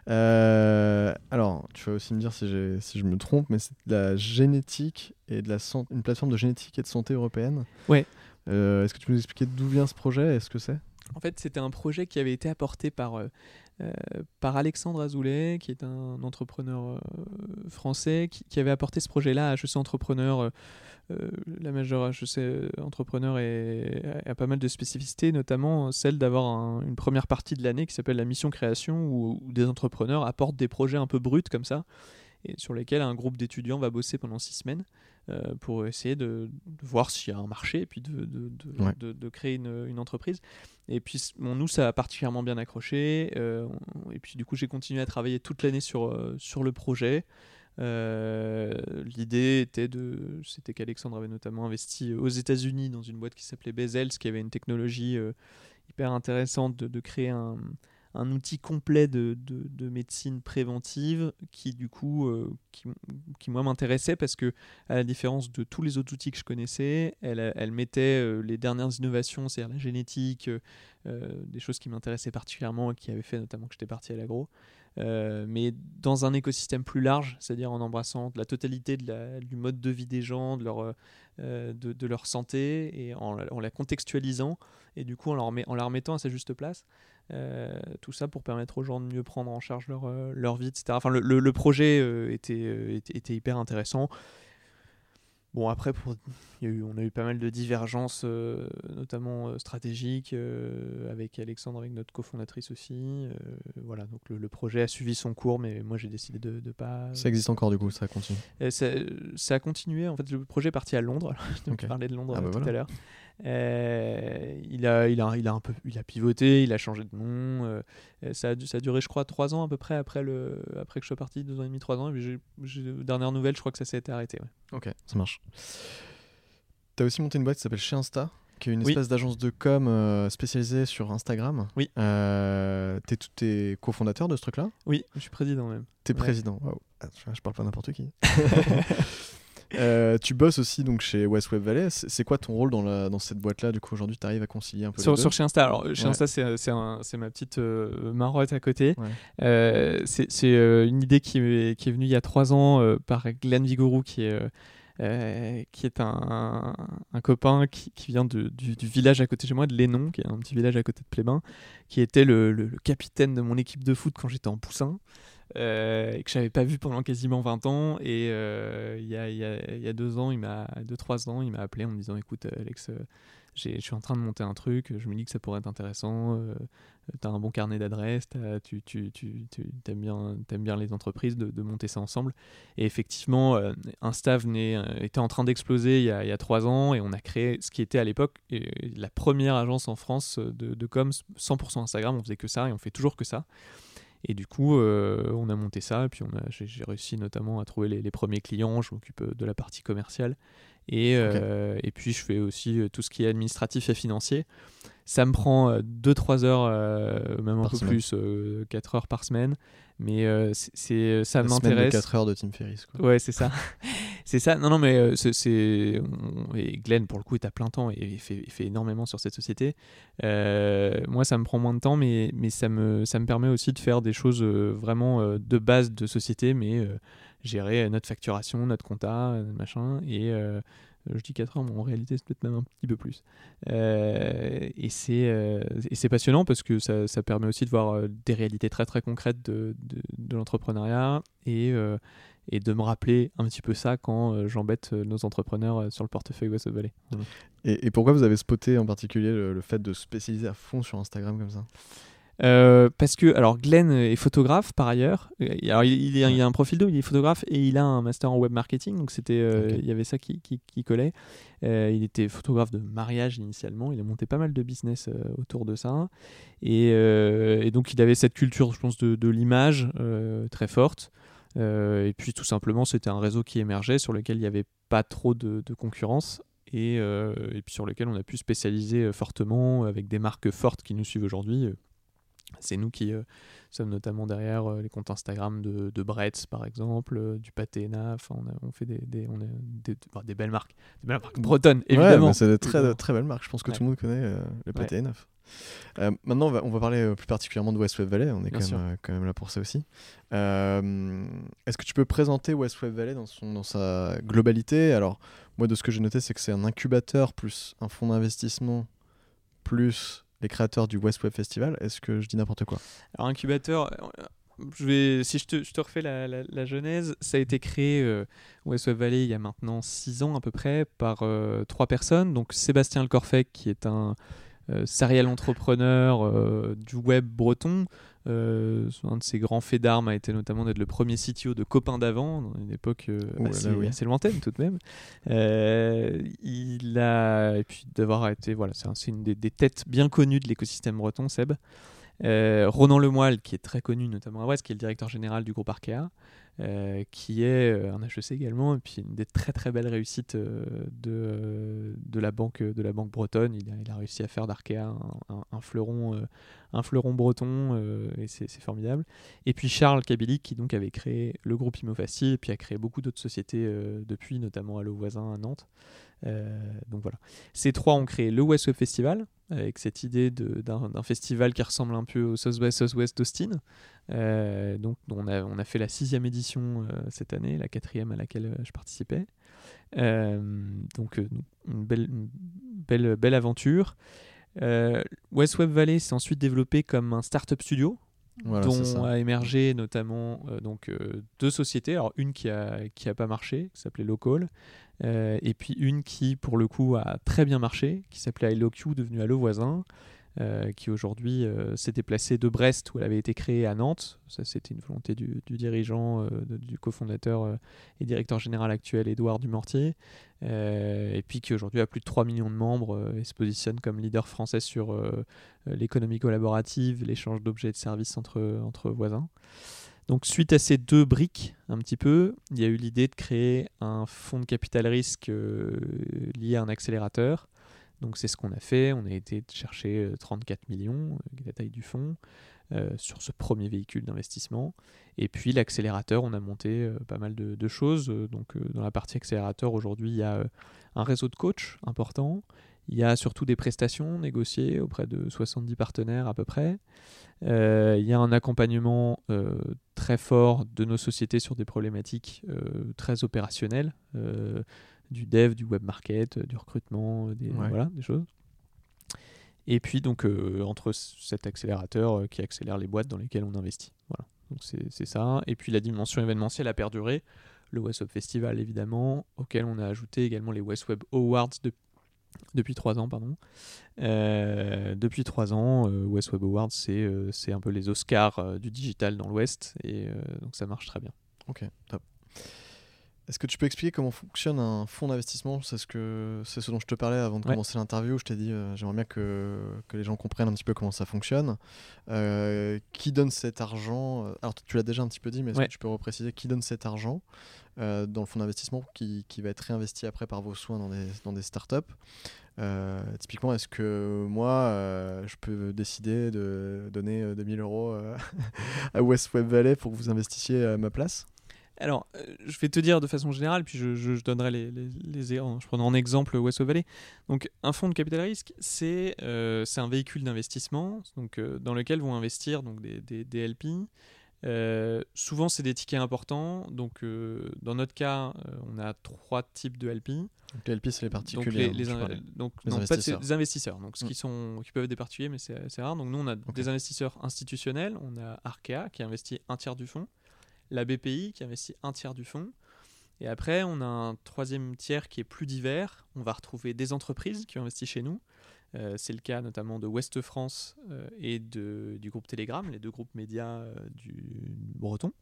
Euh, alors, tu vas aussi me dire si, si je me trompe, mais c'est de la génétique et de la une plateforme de génétique et de santé européenne. Ouais. Euh, est-ce que tu peux nous expliquer d'où vient ce projet? Est-ce que c'est? En fait, c'était un projet qui avait été apporté par, euh, par Alexandre Azoulay, qui est un entrepreneur français, qui, avait apporté ce projet-là à HEC Entrepreneur euh, la majeure HEC entrepreneur a pas mal de spécificités, notamment celle d'avoir une première partie de l'année qui s'appelle la mission création, où, des entrepreneurs apportent des projets un peu bruts comme ça. et sur lesquels un groupe d'étudiants va bosser pendant six semaines pour essayer de, voir s'il y a un marché et puis de, de, de, de créer une, une, entreprise. Et puis bon, nous, ça a particulièrement bien accroché. et puis du coup, j'ai continué à travailler toute l'année sur, sur le projet. Euh, l'idée était de, c'était qu'Alexandre avait notamment investi aux États-Unis dans une boîte qui s'appelait Bezels, qui avait une technologie euh, hyper intéressante de, créer un, un, outil complet de, de, médecine préventive qui du coup, euh, qui, qui, moi m'intéressait parce que à la différence de tous les autres outils que je connaissais, elle, elle mettait les dernières innovations, c'est-à-dire la génétique, des choses qui m'intéressaient particulièrement et qui avaient fait notamment que j'étais parti à l'agro. Euh, mais dans un écosystème plus large, c'est-à-dire en embrassant la totalité de la, du mode de vie des gens, de leur, euh, de, leur santé, et en, en, la contextualisant, et du coup en, leur en la remettant à sa juste place. Euh, tout ça pour permettre aux gens de mieux prendre en charge leur, leur vie, etc. Enfin, le, le, le projet était, était, était, hyper intéressant. Bon, après, pour... Il y a eu, on a eu pas mal de divergences, euh, notamment euh, stratégiques, euh, avec Alexandre, avec notre cofondatrice aussi. voilà, donc le, projet a suivi son cours, mais moi j'ai décidé de ne pas. Ça existe encore du coup, ça continue ça, ça, a continué. En fait, le projet est parti à Londres. donc, okay. parlais de Londres ah bah tout à l'heure. Euh, il, a, il, a, il, a un peu, il a pivoté, il a changé de nom. Euh, ça, a, ça a duré, je crois, trois ans à peu près après, le, après que je sois parti, deux ans et demi, trois ans. Et dernière nouvelle, je crois que ça s'est arrêté. Ok, ça marche. Tu as aussi monté une boîte qui s'appelle Chez Insta, qui est une espèce d'agence de com euh, spécialisée sur Instagram. Oui. Euh, es, es cofondateur de ce truc-là? Oui, je suis président même. T'es es président, ah, je, parle pas n'importe qui. Euh, tu bosses aussi donc chez West Web Valley. C'est quoi ton rôle dans, la, dans cette boîte-là Du coup, aujourd'hui, tu arrives à concilier un peu sur, les deux? sur chez Insta. Alors, chez Insta, c'est ma petite euh, marotte à côté. Euh, c'est une idée qui est, qui est, venue il y a trois ans par Glenn Vigorou, qui est, qui est un, un copain qui, qui vient de, du, village à côté de chez moi, de Lénon, qui est un petit village à côté de Plébin, qui était le, le, le capitaine de mon équipe de foot quand j'étais en poussin. Euh, que j'avais pas vu pendant quasiment 20 ans. Et euh, il y, a, y, a, y, a, deux ans, il m'a, deux trois ans, il m'a appelé en me disant, écoute, Alex, euh, je suis en train de monter un truc, je me dis que ça pourrait être intéressant. tu as un bon carnet d'adresses, tu, tu, tu, tu aimes, bien, aimes bien les entreprises, de, monter ça ensemble. Et effectivement, Insta venait, était en train d'exploser il, y a, trois ans et on a créé ce qui était à l'époque la première agence en France de, de com 100% Instagram. On faisait que ça et on fait toujours que ça. Et du coup, euh, on a monté ça, et puis j'ai réussi notamment à trouver les, premiers clients, je m'occupe euh, de la partie commerciale. Et, euh, et, puis je fais aussi tout ce qui est administratif et financier. Ça me prend 2-3 heures, même un peu plus, 4 heures par semaine. Mais c'est ça m'intéresse. 4 heures de Tim Ferriss. Quoi. Ouais, c'est ça. c'est ça. Non, non, mais euh, c'est. Et Glenn, pour le coup, est à plein temps et fait énormément sur cette société. Euh, moi, ça me prend moins de temps, mais, mais ça, me, ça me permet aussi de faire des choses euh, vraiment de base de société, mais gérer notre facturation, notre compta, machin. Et je dis 4 heures, mais en réalité, c'est peut-être même un petit peu plus. et c'est passionnant parce que ça, ça, permet aussi de voir des réalités très très concrètes de, de, de l'entrepreneuriat et, et de me rappeler un petit peu ça quand euh, j'embête euh, nos entrepreneurs euh, sur le portefeuille West Valley. Et, et, pourquoi vous avez spoté en particulier le, fait de spécialiser à fond sur Instagram comme ça? Parce que alors Glenn est photographe par ailleurs. Alors il, il, a un profil d'eau, il est photographe et il a un master en web marketing, donc c'était il y avait ça qui, qui, qui collait. il était photographe de mariage initialement, il a monté pas mal de business autour de ça et, et, donc il avait cette culture, je pense, de, de l'image très forte. Euh, et puis tout simplement, c'était un réseau qui émergeait sur lequel il n'y avait pas trop de, concurrence et, euh, et, puis sur lequel on a pu spécialiser euh, fortement avec des marques fortes qui nous suivent aujourd'hui. C'est nous qui sommes notamment derrière les comptes Instagram de, de Bretz, par exemple, du Paténa. Enfin, on, on fait des, des, on a des, des, belles marques, des belles marques bretonnes, évidemment. c'est de très, très belles marques. Je pense que tout le monde connaît le Paténa. Euh, maintenant, on va, on va parler euh, plus particulièrement de West Web Valley. On est quand même, euh, quand même, là pour ça aussi. Est-ce que tu peux présenter West Web Valley dans, son, dans sa globalité? Alors, moi, de ce que j'ai noté, c'est que c'est un incubateur plus un fonds d'investissement plus les créateurs du West Web Festival. Est-ce que je dis n'importe quoi? Alors, incubateur. Vais, si je te, refais la, genèse, ça a été créé West Web Valley il y a maintenant 6 ans à peu près par trois personnes. Donc Sébastien Le Corfec qui est un, euh, serial entrepreneur euh, du web breton, Euh, un de ses grands faits d'armes a été notamment d'être le premier CTO de Copain d'avant, dans une époque euh, là assez, là, oui. assez lointaine tout de même. Euh, il a, et puis d'avoir été, voilà, c'est un- c'est une des, des têtes bien connues de l'écosystème breton, Seb. Ronan Lemoyle, qui est très connu notamment à Ouest, qui est le directeur général du groupe Arkea, euh, qui est euh, un HEC également, et puis une des très très belles réussites euh, de, de, la banque, de la banque bretonne. Il a, a réussi à faire d'Arkea un, fleuron, un fleuron breton, et c'est formidable. Et puis Charles Kabilik, qui donc avait créé le groupe Imofasci, et puis a créé beaucoup d'autres sociétés depuis, notamment à Le Voisin à Nantes. Donc voilà. Ces trois ont créé le West Festival, avec cette idée d'un festival qui ressemble un peu au Southwest Southwest d'Austin. Euh, donc on a, on a fait la sixième édition euh, cette année, la quatrième à laquelle euh, je participais. Euh, donc une, belle, une belle, belle aventure. West Web Valley s'est ensuite développé comme un startup studio Voilà, dont a émergé notamment euh, donc, euh, deux sociétés. Alors une qui a, qui a pas marché, qui s'appelait Local, euh, et puis une qui pour le coup a très bien marché, qui s'appelait ILOQ, devenue Allo Voisin, euh, qui aujourd'hui euh, s'est déplacée de Brest où elle avait été créée à Nantes. Ça c'était une volonté du, dirigeant, euh, du cofondateur et directeur général actuel Édouard Dumortier, et puis qui aujourd'hui a plus de 3 millions de membres et se positionne comme leader français sur l'économie collaborative, l'échange d'objets et de services entre, entre voisins. Donc suite à ces deux briques, un petit peu, il y a eu l'idée de créer un fonds de capital risque euh, lié à un accélérateur. Donc c'est ce qu'on a fait, on a été chercher euh, 34 millions, euh, qui est la taille du fonds, euh, sur ce premier véhicule d'investissement. Et puis l'accélérateur, on a monté euh, pas mal de, choses. Euh, Donc euh, dans la partie accélérateur, aujourd'hui, il y a euh, un réseau de coachs important. Il y a surtout des prestations négociées auprès de 70 partenaires à peu près. Euh, il y a un accompagnement euh, très fort de nos sociétés sur des problématiques euh, très opérationnelles, euh, du dev, du web market, euh, du recrutement, des, Ouais. voilà, des choses. Et puis donc entre cet accélérateur qui accélère les boîtes dans lesquelles on investit. Voilà. Donc c'est c'est ça. Et puis la dimension événementielle a perduré. Le West Web Festival évidemment, auquel on a ajouté également les West Web Awards de- depuis trois ans, pardon. Euh, depuis trois ans, euh, West Web Awards, c'est euh, c'est un peu les Oscars euh, du digital dans l'Ouest, et donc ça marche très bien. Ok, top. Est-ce que tu peux expliquer comment fonctionne un fonds d'investissement? C'est ce, que, c'est ce dont je te parlais avant de Ouais. commencer l'interview. Je t'ai dit, euh, j'aimerais bien que, que les gens comprennent un petit peu comment ça fonctionne. Euh, qui donne cet argent Alors, tu l'as déjà un petit peu dit, mais est-ce Ouais. que tu peux repréciser qui donne cet argent euh, dans le fonds d'investissement qui, qui va être réinvesti après par vos soins dans des, dans des startups Euh, typiquement, est-ce que moi, euh, je peux décider de donner euh, 2000 euros euh, à West Web Valley pour que vous investissiez à ma place? Alors, euh, je vais te dire de façon générale, puis je, je- je donnerai les, les, les- en- je prendrai en exemple West Valley. Donc, un fonds de capital risque, c'est euh, un véhicule d'investissement donc, euh, dans lequel vont investir donc, des, des, des LP. Euh, souvent, c'est des tickets importants. Donc, dans notre cas, on a trois types de LP. Donc, les LP, c'est les particuliers. Donc, les, hein, donc, Les non, pas investisseurs. des investisseurs. Donc, ce Mm. qui, sont, qui peuvent être des particuliers, mais c'est rare. Donc, nous, on a des investisseurs institutionnels. On a Arkea qui investit un tiers du fonds, la BPI qui investit un tiers du fonds. Et après, on a un troisième tiers qui est plus divers. On va retrouver des entreprises qui ont investi chez nous. Euh, c'est le cas notamment de Ouest France euh, et de, du groupe Telegram, les deux groupes médias euh, du breton.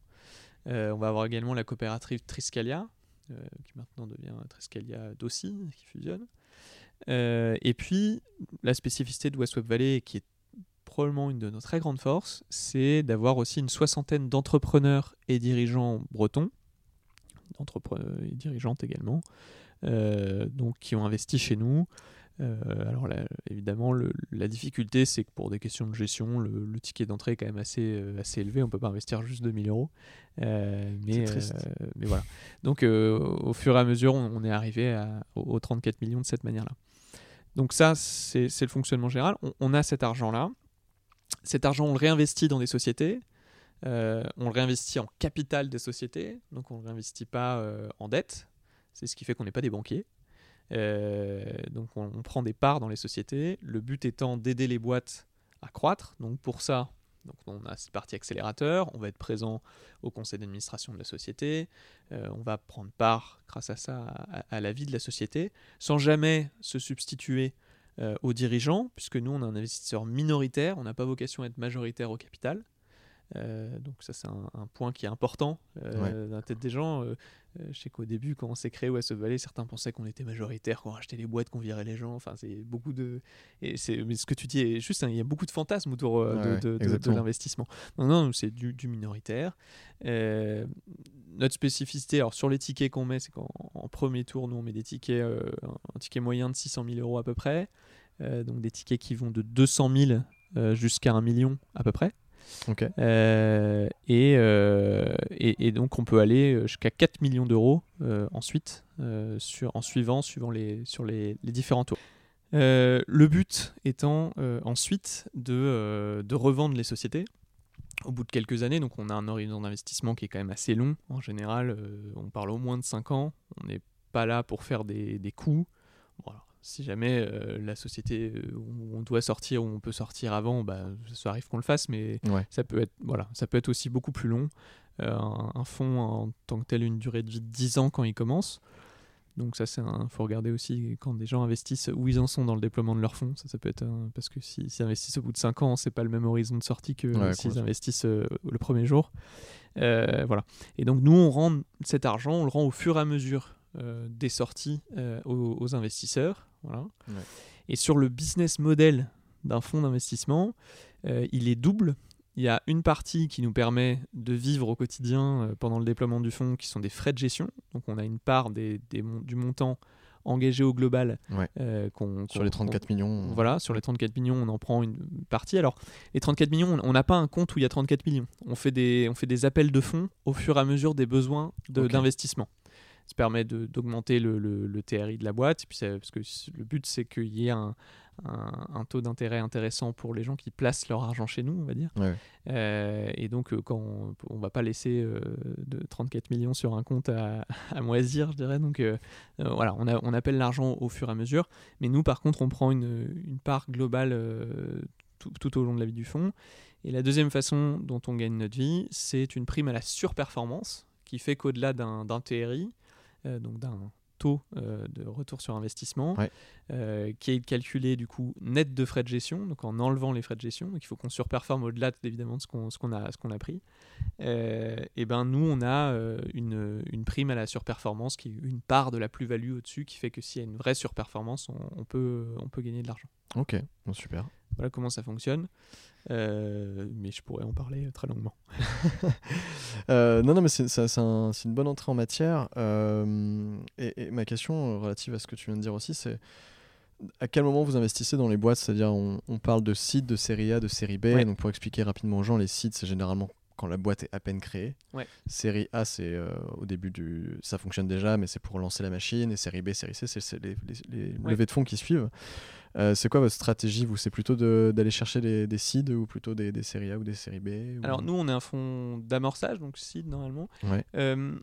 On va avoir également la coopérative Triscalia, qui maintenant devient Triscalia Dossi, qui fusionne. Et puis, la spécificité de West Web Valley, qui est probablement une de nos très grandes forces, c'est d'avoir aussi une soixantaine d'entrepreneurs et dirigeants bretons, d'entrepreneurs et dirigeantes également, euh, donc qui ont investi chez nous. Euh, alors là, évidemment, le- la difficulté, c'est que pour des questions de gestion, le, le ticket d'entrée est quand même assez, euh, assez élevé. On peut pas investir juste 2000 euros. Euh, mais, voilà. Donc, au fur et à mesure, on, on est arrivé à- aux, aux 34 millions de cette manière-là. Donc ça, c'est c'est le fonctionnement général. On, on a cet argent-là. Cet argent, on le réinvestit dans des sociétés. Euh, on le réinvestit en capital des sociétés. Donc on ne le réinvestit pas euh, en dette. C'est ce qui fait qu'on n'est pas des banquiers. Euh, donc on, prend des parts dans les sociétés. Le but étant d'aider les boîtes à croître. Donc pour ça, donc on a cette partie accélérateur. On va être présent au conseil d'administration de la société. On va prendre part, grâce à ça, à, la vie de la société, sans jamais se substituer aux dirigeants, puisque nous, on est un investisseur minoritaire. On n'a pas vocation à être majoritaire au capital. Euh, donc ça c'est un, un point qui est important euh, dans la tête des gens. Euh, euh, je sais qu'au début quand on s'est créé West Valley, certains pensaient qu'on était majoritaire, qu'on rachetait les boîtes, qu'on virait les gens. Enfin c'est beaucoup de... Et c'est, mais ce que tu dis est juste, hein, il y a beaucoup de fantasmes autour Ouais, de, l'investissement. Non, non, c'est du, du minoritaire. Notre spécificité, alors sur les tickets qu'on met, c'est qu'en en premier tour, nous on met des tickets, un, ticket moyen de 600 000 euros à peu près. Donc des tickets qui vont de 200 000 euh, jusqu'à 1 million à peu près. Euh, et, euh, et, et donc on peut aller jusqu'à 4 millions d'euros euh, ensuite, euh, sur, en suivant, suivant les, sur les, les différents tours. Euh, le but étant euh, ensuite de, euh, de revendre les sociétés au bout de quelques années. Donc on a un horizon d'investissement qui est quand même assez long. En général, euh, on parle au moins de 5 ans. On n'est pas là pour faire des, des coups. Si jamais euh, la société euh, où on doit sortir ou on peut sortir avant, bah, ça arrive qu'on le fasse, mais Ouais. ça peut être voilà, ça peut être aussi beaucoup plus long. Euh, un, un fonds en tant que tel une durée de vie de 10 ans quand il commence. Donc ça c'est un faut regarder aussi quand des gens investissent où ils en sont dans le déploiement de leur fonds, ça ça peut être un- parce que si- s'ils investissent au bout de 5 ans, c'est pas le même horizon de sortie que Ouais, s'ils investissent euh, le premier jour. Euh, voilà. Et donc nous on rend cet argent, on le rend au fur et à mesure euh, des sorties euh, aux, aux investisseurs, voilà. Ouais. Et sur le business model d'un fonds d'investissement, euh, il est double. Il y a une partie qui nous permet de vivre au quotidien euh, pendant le déploiement du fonds, qui sont des frais de gestion. Donc on a une part des, des mon- du montant engagé au global Ouais. euh, qu'on- Sur les 34 millions. Voilà, sur les 34 millions, on en prend une partie. Alors, les 34 millions, on- n'a pas un compte où il y a 34 millions. On fait des, on fait des appels de fonds au fur et à mesure des besoins de- Ok. Ça permet d'augmenter le, le- le TRI de la boîte, et puis parce que le but, c'est qu'il y ait un, un- un taux d'intérêt intéressant pour les gens qui placent leur argent chez nous, on va dire. Ouais. Euh, et donc, euh, quand on, on va pas laisser euh, de 34 millions sur un compte à, à moisir, je dirais. Donc, euh, voilà, on, a- on appelle l'argent au fur et à mesure. Mais nous, par contre, on prend une, une part globale tout, tout au long de la vie du fonds. Et la deuxième façon dont on gagne notre vie, c'est une prime à la surperformance qui fait qu'au-delà d'un TRI, donc d'un taux euh, de retour sur investissement, Ouais. euh, qui est calculé du coup net de frais de gestion, donc en enlevant les frais de gestion. Donc il faut qu'on surperforme au-delà évidemment de ce qu'on ce qu'on a, ce qu'on a pris. Euh, et ben nous, on a euh, une, une prime à la surperformance qui est une part de la plus-value au-dessus qui fait que s'il y a une vraie surperformance, on, on peut, on peut gagner de l'argent. Ok, bon, super. Voilà comment ça fonctionne. Euh, mais je pourrais en parler très longuement. Euh, non, non, mais c'est un- une bonne entrée en matière. Euh, et, et ma question relative à ce que tu viens de dire aussi, c'est à quel moment vous investissez dans les boîtes? C'est-à-dire, on, on parle de seed, de série A, de série B. Ouais. Donc, pour expliquer rapidement aux gens, les seeds, c'est généralement quand la boîte est à peine créée. Ouais. Série A, c'est euh, au début du. Ça fonctionne déjà, mais c'est pour lancer la machine. Et série B, série C, c'est c'est les, les- les Ouais. levées de fonds qui suivent. Euh, c'est quoi votre stratégie Vous, c'est plutôt de- d'aller chercher des, des seeds ou plutôt des, des séries A ou des séries B ou- Alors nous, on est un fonds d'amorçage, donc seed normalement. Ouais. Euh,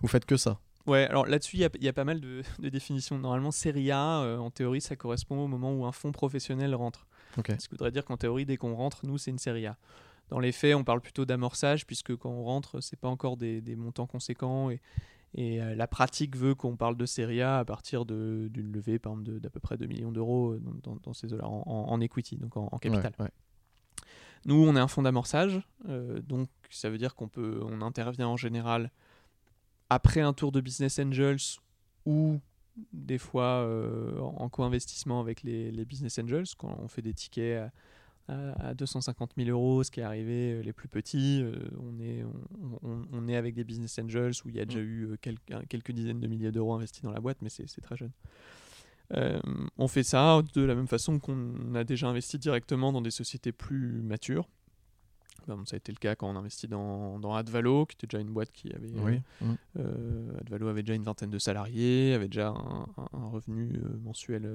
Vous faites que ça? Ouais, alors là-dessus, il y a- il y, a pas mal de, de définitions. Normalement, série A, euh, en théorie, ça correspond au moment où un fonds professionnel rentre. Ok. Ce qui voudrait dire qu'en théorie, dès qu'on rentre, nous, c'est une série A. Dans les faits, on parle plutôt d'amorçage, puisque quand on rentre, c'est pas encore des, des montants conséquents. Et, et euh, la pratique veut qu'on parle de série A à partir d'une levée, par exemple, de- d'à peu près 2 millions d'euros euh, dans, ces eaux-là, en, equity, donc en, en capital. Ouais, ouais. Nous, on est un fonds d'amorçage, euh, donc ça veut dire qu'on peut, on intervient en général après un tour de business angels ou des fois euh, en en co-investissement avec les, les business angels quand on fait des tickets à, à- à 250 000 euros, ce qui est arrivé euh, les plus petits, euh, on est on, on- on est avec des business angels où il y a déjà eu euh, quelques, quelques dizaines de milliers d'euros investis dans la boîte, mais c'est très jeune. Euh, on fait ça de la même façon qu'on a déjà investi directement dans des sociétés plus matures. Ben, ça a été le cas quand on a investi dans, dans Advalo, qui était déjà une boîte qui avait. Oui. Mm. Advalo avait déjà une vingtaine de salariés, avait déjà un, un- un revenu mensuel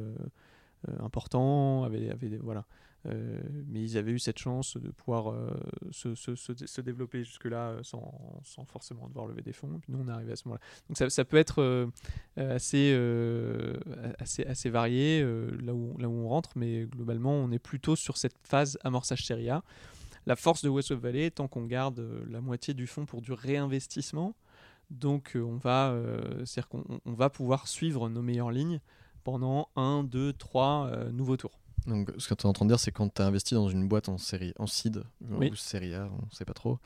important, avait, avait voilà. Euh, mais ils avaient eu cette chance de pouvoir euh, se, développer jusque-là euh, sans, forcément devoir lever des fonds. Et puis nous, on est arrivé à ce moment-là. Donc ça, peut être assez, assez, assez varié là, où, on rentre, mais globalement, on est plutôt sur cette phase amorçage série A. La force de West of Valley, tant qu'on garde la moitié du fonds pour du réinvestissement, donc on va, euh, qu'on on va pouvoir suivre nos meilleures lignes pendant un, deux, trois euh, nouveaux tours. Donc, ce que tu es en train de dire, c'est quand tu as investi dans une boîte en série, en seed Oui. ou série A, on ne sait pas trop,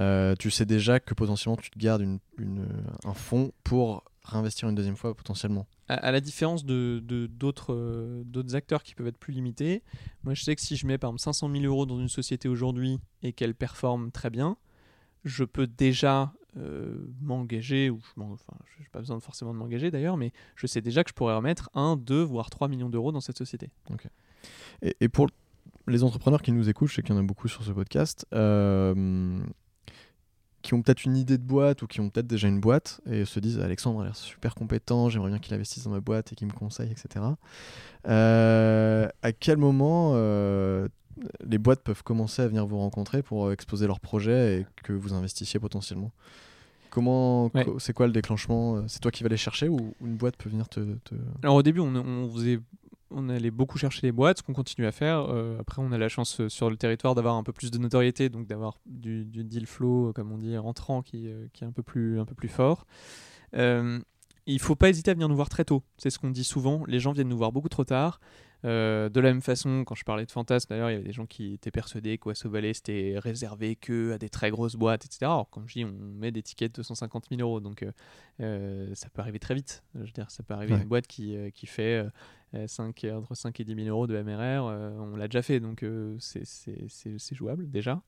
euh, tu sais déjà que potentiellement tu te gardes une, une- un fonds pour réinvestir une deuxième fois potentiellement. À, à la différence de d'autres euh, d'autres acteurs qui peuvent être plus limités, moi je sais que si je mets par exemple 500 000 euros dans une société aujourd'hui et qu'elle performe très bien, je peux déjà euh, m'engager, ou je enfin, n'ai pas besoin forcément de m'engager d'ailleurs, mais je sais déjà que je pourrais remettre 1, 2, voire 3 millions d'euros dans cette société. Et, et pour les entrepreneurs qui nous écoutent, je sais qu'il y en a beaucoup sur ce podcast, euh, qui ont peut-être une idée de boîte ou qui ont peut-être déjà une boîte et se disent Alexandre a l'air super compétent, j'aimerais bien qu'il investisse dans ma boîte et qu'il me conseille, etc. Euh, à quel moment euh, les boîtes peuvent commencer à venir vous rencontrer pour exposer leurs projets et que vous investissiez potentiellement? Comment, Ouais. c'est quoi le déclenchement? C'est toi qui vas les chercher ou ou une boîte peut venir te, te- Alors au début, on, on faisait, on allait beaucoup chercher les boîtes, ce qu'on continue à faire. Euh, après, on a la chance euh, sur le territoire d'avoir un peu plus de notoriété, donc d'avoir du, deal flow, euh, comme on dit, rentrant qui, est un peu plus, un peu plus fort. Il faut pas hésiter à venir nous voir très tôt. C'est ce qu'on dit souvent. Les gens viennent nous voir beaucoup trop tard. Euh, de la même façon, quand je parlais de fantasme, d'ailleurs, il y avait des gens qui étaient persuadés qu'Oasso Valley c'était réservé que à des très grosses boîtes, etc. Alors, comme je dis, on met des tickets de 250 000 euros, donc euh, euh, ça peut arriver très vite. Je veux dire, ça peut arriver Ouais. une boîte qui, qui fait euh, 5, entre 5 et 10 000 euros de MRR, on l'a déjà fait, donc c'est- jouable déjà.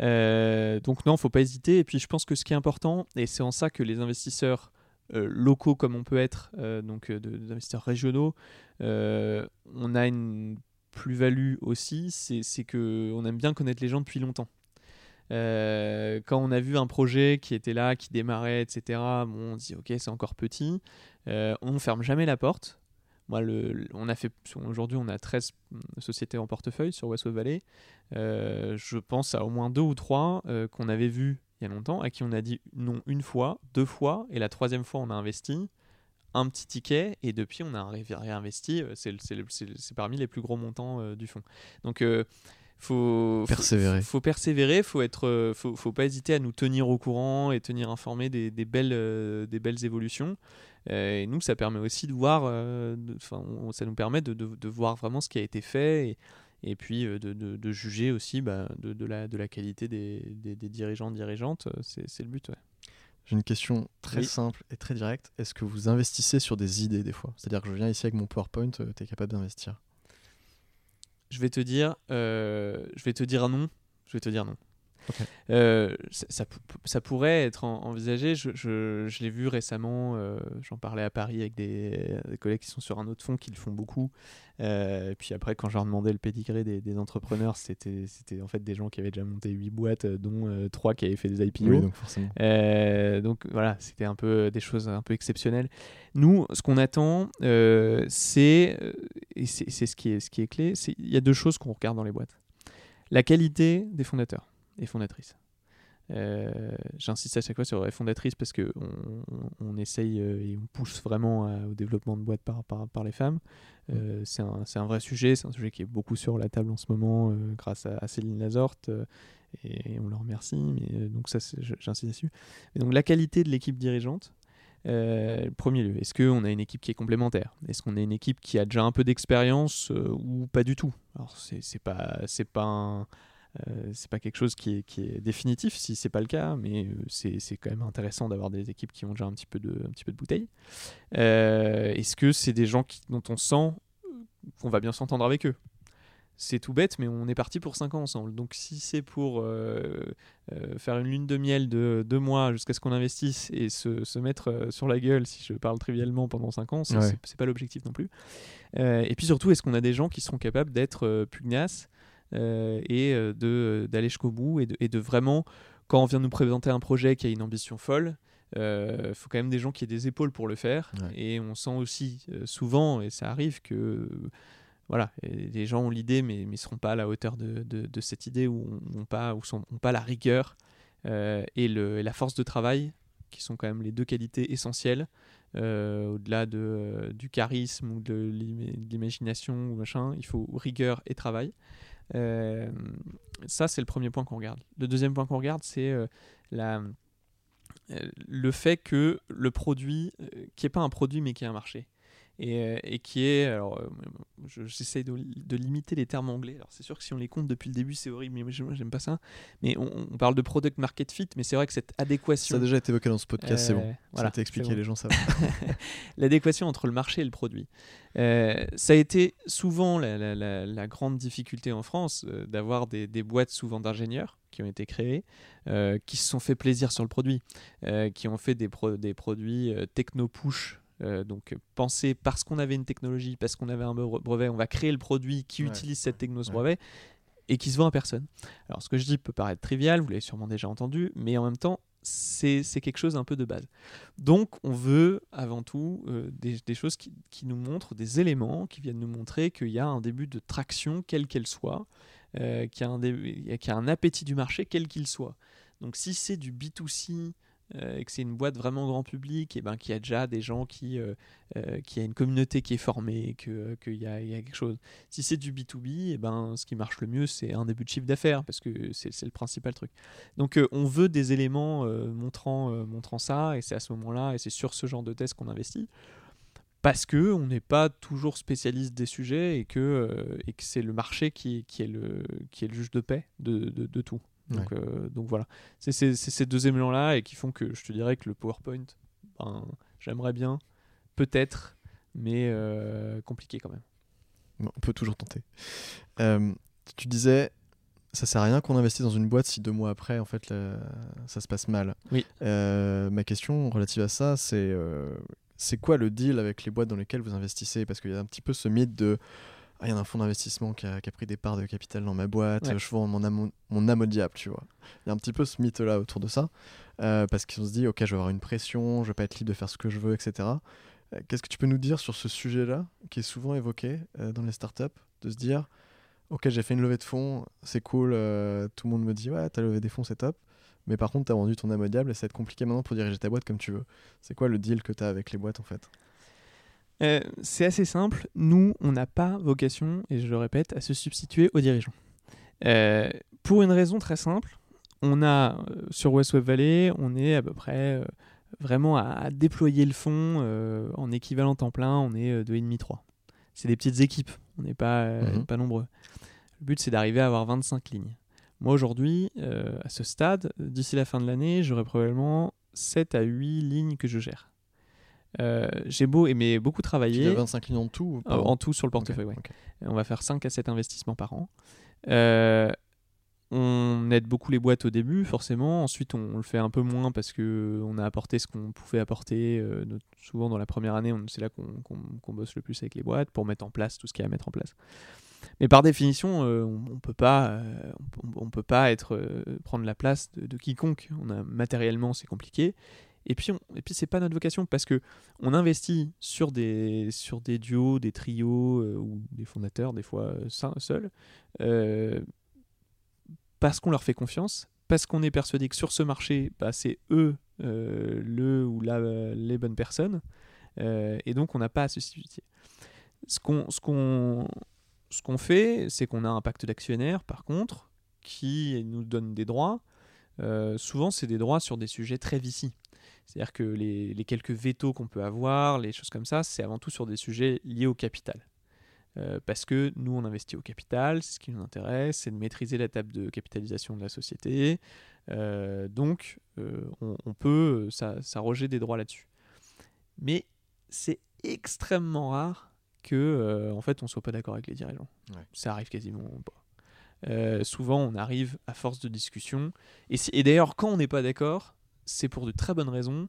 Donc non, faut pas hésiter. Et puis je pense que ce qui est important, et c'est en ça que les investisseurs locaux comme on peut être, euh, donc euh, de- des investisseurs régionaux, euh, on a une plus-value aussi, c'est c'est que on aime bien connaître les gens depuis longtemps. Euh, quand on a vu un projet qui était là, qui démarrait, etc., bon, on dit ok, c'est encore petit. Euh, on ferme jamais la porte. Moi, on a fait aujourd'hui, on a 13 sociétés en portefeuille sur Westwood Valley. Euh, je pense à au moins deux ou trois euh, qu'on avait vus il y a longtemps, à qui on a dit non une fois, deux fois, et la troisième fois, on a investi un petit ticket, et depuis, on a ré- réinvesti. euh, C'est parmi les plus gros montants euh, du fonds. Donc, euh, faut, faut- Persévérer. Faut, persévérer, faut être, euh, faut, faut pas hésiter à nous tenir au courant et tenir informés des, des belles, euh, des belles évolutions. Euh, et nous, ça permet aussi de voir, euh, ça nous permet de, de- de voir vraiment ce qui a été fait et, et puis euh, de, de- de juger aussi bah, de, de la, de la qualité des, des, des dirigeants, dirigeantes. Euh, C'est c'est le but. ouais. J'ai une question très Oui. simple et très directe. Est-ce que vous investissez sur des idées des fois? C'est-à-dire que je viens ici avec mon PowerPoint, tu es capable d'investir? Je vais te dire, euh, je vais te dire non. Je vais te dire non. Euh, ça, ça pou- ça pourrait être en- envisagé. Je, je- je l'ai vu récemment. euh, J'en parlais à Paris avec des, des collègues qui sont sur un autre fonds qui le font beaucoup. Euh, et puis après, quand je leur demandais le pédigré des, des entrepreneurs, c'était en fait des gens qui avaient déjà monté 8 boîtes, dont 3 qui avaient fait des IPO. Oui, donc forcément. Donc voilà, c'était un peu des choses un peu exceptionnelles. Nous, ce qu'on attend, c'est et c'est ce qui est ce qui est clé. Il y a deux choses qu'on regarde dans les boîtes la qualité des fondateurs et fondatrices. Euh, J'insiste à chaque fois sur les fondatrices parce que on, essaye euh, et on pousse vraiment à- au développement de boîtes par, par, par les femmes. Euh, c'est un, c'est un vrai sujet, c'est un sujet qui est beaucoup sur la table en ce moment euh, grâce à, à Céline Lazorte et, on leur remercie. Mais, donc ça, j'insiste dessus. Et donc la qualité de l'équipe dirigeante, euh, premier lieu, est-ce qu'on a une équipe qui est complémentaire? Est-ce qu'on a une équipe qui a déjà un peu d'expérience euh, ou pas du tout? Alors c'est pas c'est pas un- euh, c'est pas quelque chose qui est, qui est définitif si c'est pas le cas, mais euh, c'est c'est quand même intéressant d'avoir des équipes qui ont déjà un petit peu de, un petit peu de bouteille. Euh, Est-ce que c'est des gens qui, dont on sent euh, qu'on va bien s'entendre avec eux? C'est tout bête, mais on est parti pour 5 ans ensemble. Donc si c'est pour euh, euh, faire une lune de miel de deux mois jusqu'à ce qu'on investisse et se, se mettre sur la gueule, si je parle trivialement, pendant 5 ans, c'est Ouais. pas l'objectif non plus. Euh, et puis surtout, est-ce qu'on a des gens qui seront capables d'être pugnaces? Et euh, de- d'aller jusqu'au bout et de, et de vraiment, quand on vient nous présenter un projet qui a une ambition folle, il faut quand même des gens qui aient des épaules pour le faire. Ouais. Et on sent aussi euh, souvent, et ça arrive, que euh, voilà, les gens ont l'idée, mais ne seront pas à la hauteur de, de- de cette idée ou n'ont pas, ou sont, ont pas la rigueur euh, et, le- et la force de travail, qui sont quand même les deux qualités essentielles, euh, au-delà de, euh, du charisme ou de l'imagination ou machin, il faut rigueur et travail. Euh, ça, c'est le premier point qu'on regarde. Le deuxième point qu'on regarde, c'est euh, la, euh, le fait que le produit, qui n'est pas un produit mais qui est un marché. Et, et qui est, alors euh, je- j'essaie de, de limiter les termes anglais, alors c'est sûr que si on les compte depuis le début c'est horrible, mais moi j'aime pas ça, mais on, on parle de product market fit, mais c'est vrai que cette adéquation... Ça a déjà été évoqué dans ce podcast, c'est bon. euh, Ça voilà, a été expliqué, bon les gens savent. l'adéquation entre le marché et le produit. Euh, ça a été souvent la, la- la- la grande difficulté en France euh, d'avoir des, des boîtes souvent d'ingénieurs qui ont été créées, euh, qui se sont fait plaisir sur le produit, euh, qui ont fait des, pro- des produits euh, techno-push. Euh, donc penser parce qu'on avait une technologie, parce qu'on avait un bre- brevet, on va créer le produit qui Ouais. utilise cette techno, ce Ouais. brevet, et qui se vend à personne. Alors ce que je dis peut paraître trivial, vous l'avez sûrement déjà entendu, mais en même temps, c'est quelque chose un peu de base. Donc on veut avant tout euh, des, des choses qui, qui nous montrent, des éléments qui viennent nous montrer qu'il y a un début de traction, quelle qu'elle soit, euh, qu'il y, y a un appétit du marché, quel qu'il soit. Donc si c'est du B2C, euh, et que c'est une boîte vraiment grand public, et ben qu'il y a déjà des gens qui, euh, euh, qu'il y a une communauté qui est formée, que euh, qu'il y, a, quelque chose. Si c'est du B2B, et ben ce qui marche le mieux, c'est un début de chiffre d'affaires, parce que c'est le principal truc. Donc euh, on veut des éléments euh, montrant, euh, montrant ça, et c'est à ce moment-là, et c'est sur ce genre de test qu'on investit. Parce que on n'est pas toujours spécialiste des sujets et que, euh, que c'est le marché qui, qui, est le, qui est le juge de paix de, de tout. Donc, euh, donc voilà, c'est ces deux éléments-là et qui font que je te dirais que le PowerPoint, ben, j'aimerais bien, peut-être, mais euh, compliqué quand même. Bon, on peut toujours tenter. Euh, tu disais, ça sert à rien qu'on investisse dans une boîte si deux mois après, en fait, ça se passe mal. Oui. Ma question relative à ça, c'est c'est quoi le deal avec les boîtes dans lesquelles vous investissez? Parce qu'il y a un petit peu ce mythe de ah, il y a un fonds d'investissement qui a, qui a pris des parts de capital dans ma boîte, Ouais. je vends mon âme, mon âme au diable, tu vois. Il y a un petit peu ce mythe-là autour de ça, euh, parce qu'on se dit, ok, je vais avoir une pression, je vais pas être libre de faire ce que je veux, etc. Euh, Qu'est-ce que tu peux nous dire sur ce sujet-là, qui est souvent évoqué euh, dans les startups, de se dire, ok, j'ai fait une levée de fonds, c'est cool, euh, tout le monde me dit, ouais, t'as levé des fonds, c'est top, mais par contre, t'as vendu ton âme au diable et ça va être compliqué maintenant pour diriger ta boîte comme tu veux. C'est quoi le deal que t'as avec les boîtes, en fait? Euh, c'est assez simple. Nous, on n'a pas vocation, et je le répète, à se substituer aux dirigeants. Euh, pour une raison très simple, on a euh, sur West Web Valley, on est à peu près euh, vraiment à, à déployer le fonds euh, en équivalent temps plein. On est euh, 2,5-3. C'est des petites équipes, on n'est pas, Mhm. pas nombreux. Le but, c'est d'arriver à avoir 25 lignes. Moi, aujourd'hui, à ce stade, d'ici la fin de l'année, j'aurai probablement 7 à 8 lignes que je gère. Euh, J'ai beau aimer beaucoup Tu travailler. as 25 millions en tout ou Euh, en tout sur le portefeuille, ouais. ok. On va faire 5 à 7 investissements par an. Euh, on aide beaucoup les boîtes au début, forcément. Ensuite, on, le fait un peu moins parce que on a apporté ce qu'on pouvait apporter. Souvent, dans la première année, c'est là qu'on qu'on- qu'on bosse le plus avec les boîtes pour mettre en place tout ce qu'il y a à mettre en place. Mais par définition, euh, on, on peut pas, euh, on, on peut pas être euh, prendre la place de, de quiconque. On a matériellement, c'est compliqué. Et puis, on, et puis c'est pas notre vocation parce que on investit sur des sur des duos, des trios euh, ou des fondateurs, des fois euh, seuls, euh, parce qu'on leur fait confiance, parce qu'on est persuadé que sur ce marché, bah, c'est eux le ou la, les bonnes personnes, et donc on n'a pas à se substituer. Ce qu'on ce qu'on ce qu'on fait, c'est qu'on a un pacte d'actionnaires, par contre, qui nous donne des droits. Souvent, c'est des droits sur des sujets très vici. C'est-à-dire que les, les quelques vétos qu'on peut avoir, les choses comme ça, c'est avant tout sur des sujets liés au capital. Euh, parce que nous, on investit au capital, c'est ce qui nous intéresse, c'est de maîtriser la table de capitalisation de la société. Euh, donc, euh, on, on peut s'arroger des droits là-dessus. Mais c'est extrêmement rare que, en fait, on soit pas d'accord avec les dirigeants. Ouais. Ça arrive quasiment pas. Souvent, on arrive à force de discussion. Et, si- et d'ailleurs, quand on n'est pas d'accord, c'est pour de très bonnes raisons.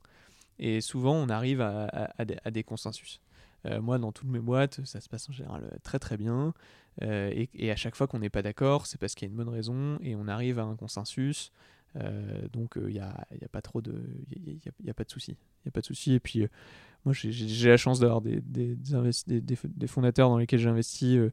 Et souvent, on arrive à, des, consensus. Euh, moi, dans toutes mes boîtes, ça se passe en général euh, très très bien. Euh, et, à chaque fois qu'on n'est pas d'accord, c'est parce qu'il y a une bonne raison et on arrive à un consensus. Donc, il n'y a, y a pas trop de, il y a, pas de souci. Il y a pas de souci. Et puis, moi, j'ai- la chance d'avoir des, des, fondateurs dans lesquels j'ai investi. euh,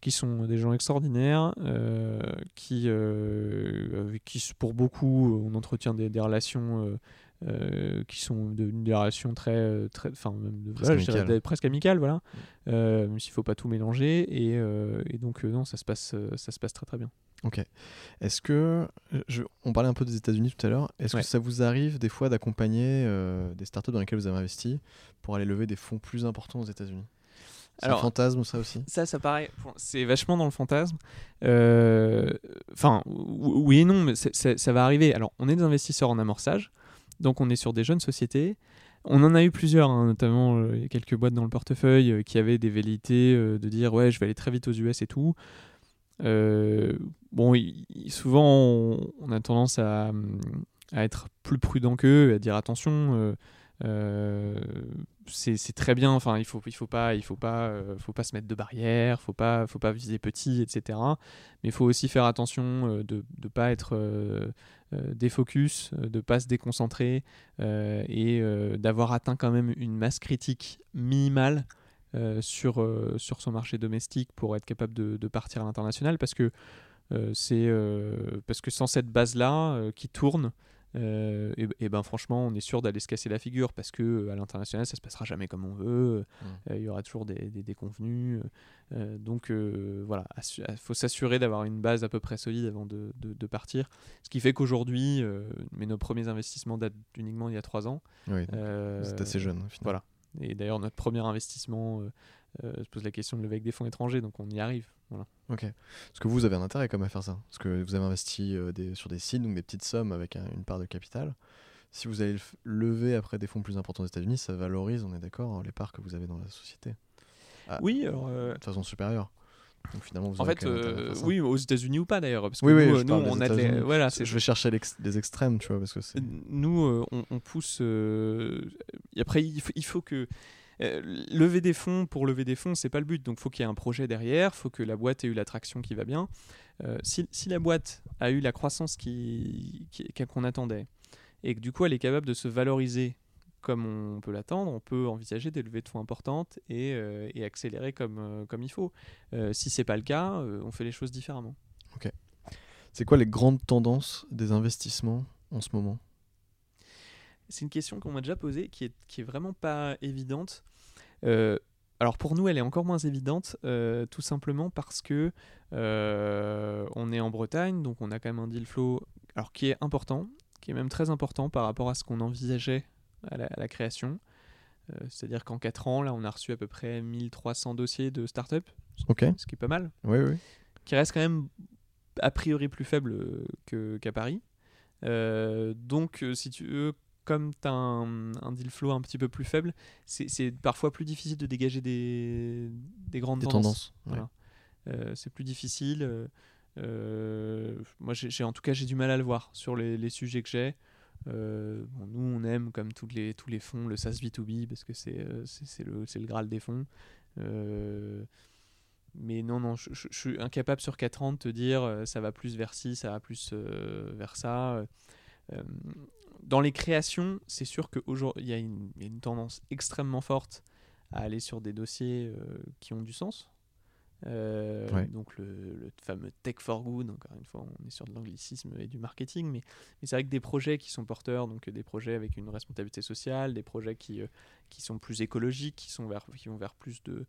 qui sont des gens extraordinaires, euh, qui, euh, avec qui, pour beaucoup, on entretient des, des relations euh, euh, qui sont devenues des relations très, euh, très, enfin, même de- Presque voilà, amicales. des- presque amicales, voilà. Euh, même s'il faut pas tout mélanger, et, euh, et donc euh, non, ça se passe, euh, ça se passe très très bien. Ok. Est-ce que. je- on parlait un peu des États-Unis tout à l'heure. Est-ce Ouais. que ça vous arrive des fois d'accompagner euh, des startups dans lesquelles vous avez investi pour aller lever des fonds plus importants aux États-Unis? C'est un fantasme, ça aussi Ça, ça paraît. C'est vachement dans le fantasme. Euh, Enfin, ou- oui et non, mais ça va arriver. Alors, on est des investisseurs en amorçage, donc on est sur des jeunes sociétés. On en a eu plusieurs, hein, notamment euh, quelques boîtes dans le portefeuille euh, qui avaient des velléités euh, de dire ouais, je vais aller très vite aux US et tout. Bon, souvent on, on a tendance à, à être plus prudent qu'eux, et à dire attention. Euh, c'est très bien. Enfin, il faut, il faut pas, il faut pas, euh, faut pas se mettre de barrières, faut pas, faut pas viser petit, etc. Mais il faut aussi faire attention euh, de ne pas être euh, euh, défocus, euh, de pas se déconcentrer et d'avoir atteint quand même une masse critique minimale sur sur son marché domestique pour être capable de, de partir à l'international, parce que c'est parce que sans cette base là qui tourne euh, et, et ben franchement, on est sûr d'aller se casser la figure parce que euh, à l'international, ça se passera jamais comme on veut. Mm. Euh, Il y aura toujours des, des déconvenus. Euh, donc voilà, il faut s'assurer d'avoir une base à peu près solide avant de, de- de partir. Ce qui fait qu'aujourd'hui, mais nos premiers investissements datent uniquement il y a trois ans. Oui, c'est assez jeune. voilà. Et d'ailleurs, notre premier investissement euh, euh, se pose la question de lever avec des fonds étrangers, donc on y arrive. Voilà. Ok. Parce que vous avez un intérêt quand même à faire ça? Parce que vous avez investi euh, des- sur des sites, donc des petites sommes avec un- une part de capital? Si vous allez le lever après des fonds plus importants aux États-Unis, ça valorise, on est d'accord, les parts que vous avez dans la société. Ah. Oui, alors. euh, De façon supérieure. Donc finalement, vous en fait, euh, oui, aux États-Unis ou pas d'ailleurs, parce que Oui, oui, nous, je nous, parle des on a les- voilà, Je vais chercher l'ex- des extrêmes, tu vois, parce que nous, euh, on, on pousse. et après, il faut, il faut que. Euh, lever des fonds pour lever des fonds, c'est pas le but. Donc, faut qu'il y ait un projet derrière, faut que la boîte ait eu l'attraction qui va bien. Euh, si, si la boîte a eu la croissance qui- qui- qu'on attendait et que du coup elle est capable de se valoriser comme on peut l'attendre, on peut envisager des levées de fonds importantes et, euh, et accélérer comme, comme il faut. Si c'est pas le cas, on fait les choses différemment. C'est quoi les grandes tendances des investissements en ce moment? C'est une question qu'on m'a déjà posée qui est, qui est vraiment pas évidente. Euh, alors pour nous, elle est encore moins évidente, euh, tout simplement parce que euh, on est en Bretagne, donc on a quand même un deal flow alors, qui est important, qui est même très important par rapport à ce qu'on envisageait à la, à la création. C'est-à-dire qu'en 4 ans, là, on a reçu à peu près 1300 dossiers de start-up, ce qui est pas mal Oui, oui. qui reste quand même a priori plus faible qu'à Paris. Euh, donc, si tu veux, comme tu as un, un deal flow un petit peu plus faible, c'est parfois plus difficile de dégager des, des grandes Des tendances. tendances. ouais. Voilà. Euh, c'est plus difficile. euh, euh, moi, j'ai en tout cas, j'ai du mal à le voir sur les, les sujets que j'ai. Euh, bon, nous, on aime, comme tous les, tous les fonds, le SaaS B2B parce que c'est le, le Graal des fonds. Mais non, non, je, je- je suis incapable sur 4 ans de te dire ça va plus vers ci, ça va plus vers ça. Euh, dans les créations, c'est sûr qu'aujourd'hui, il y, a une- il y a une tendance extrêmement forte à aller sur des dossiers euh, qui ont du sens. Euh, Ouais. Donc le, le fameux tech for good, encore une fois, on est sur de l'anglicisme et du marketing, mais, mais c'est vrai que des projets qui sont porteurs, donc des projets avec une responsabilité sociale, des projets qui, euh, qui sont plus écologiques, qui, sont vers, qui vont vers plus de, euh,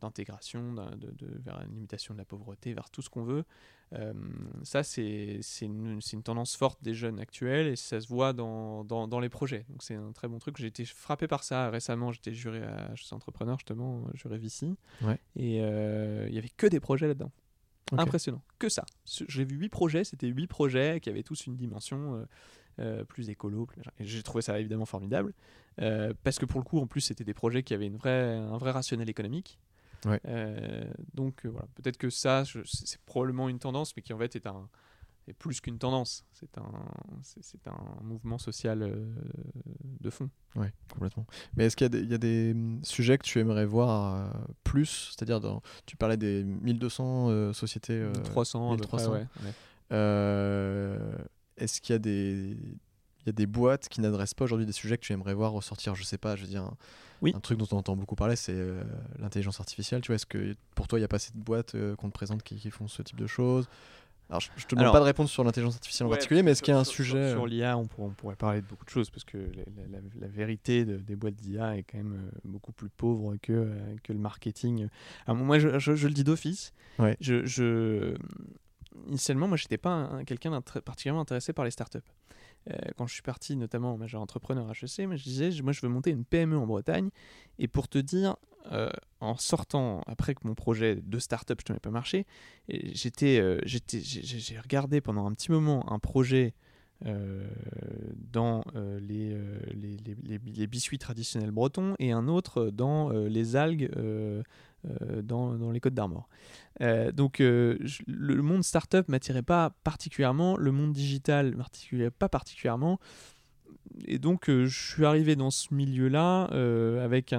d'intégration, d'un- de, de- vers une limitation de la pauvreté, vers tout ce qu'on veut. Euh, ça, c'est une, une tendance forte des jeunes actuels et ça se voit dans, dans, dans les projets. Donc c'est un très bon truc. J'ai été frappé par ça récemment. J'étais juré à chez Entrepreneur, justement, juré Vici. Ouais. Et euh, il y avait que des projets là-dedans. Impressionnant. Que ça. J'ai vu huit projets. C'était huit projets qui avaient tous une dimension euh, plus écolo. plus- j'ai trouvé ça évidemment formidable. Euh, parce que pour le coup, en plus, c'était des projets qui avaient une vraie, un vrai rationnel économique. Ouais. Euh, donc voilà, peut-être que ça, c'est probablement une tendance, mais qui en fait est un est plus qu'une tendance. C'est un c'est un mouvement social de fond. Ouais, complètement. Mais est-ce qu'il y a des, il y a des hum, sujets que tu aimerais voir plus? C'est-à-dire, tu parlais des 1200 euh, sociétés. euh, 300, à peu près, 1300. ouais, ouais. euh, est-ce qu'il y a des. Il y a des boîtes qui n'adressent pas aujourd'hui des sujets que tu aimerais voir ressortir. Je sais pas, je veux dire, un, Oui. un truc dont on entend beaucoup parler, c'est euh, l'intelligence artificielle. Tu vois, est-ce que pour toi, il n'y a pas assez de boîtes euh, qu'on te présente qui, qui font ce type de choses? Alors, je, je te demande Alors- pas de répondre sur l'intelligence artificielle en particulier, mais est-ce qu'il y a un sur- sujet Sur, euh, sur l'IA, on, pourrait- on pourrait parler de beaucoup de choses parce que la, la- la- la vérité de- des boîtes d'IA est quand même euh, beaucoup plus pauvre que, que le marketing. Alors, moi, je, je- je le dis d'office. Ouais. Je- initialement, moi, j'étais pas un- quelqu'un particulièrement intéressé par les startups. Euh, quand je suis parti, notamment au major entrepreneur HEC, moi, je disais, moi, je veux monter une PME en Bretagne. Et pour te dire, euh, en sortant, après que mon projet de startup, je ne pas marché, j'étais, euh, j'ai regardé pendant un petit moment un projet dans les, les, les- biscuits traditionnels bretons et un autre dans les algues dans, dans les Côtes d'Armor. Euh, donc euh, je- le monde startup m'attirait pas particulièrement, le monde digital m'attirait pas particulièrement. Et donc euh, je suis arrivé dans ce milieu-là euh, avec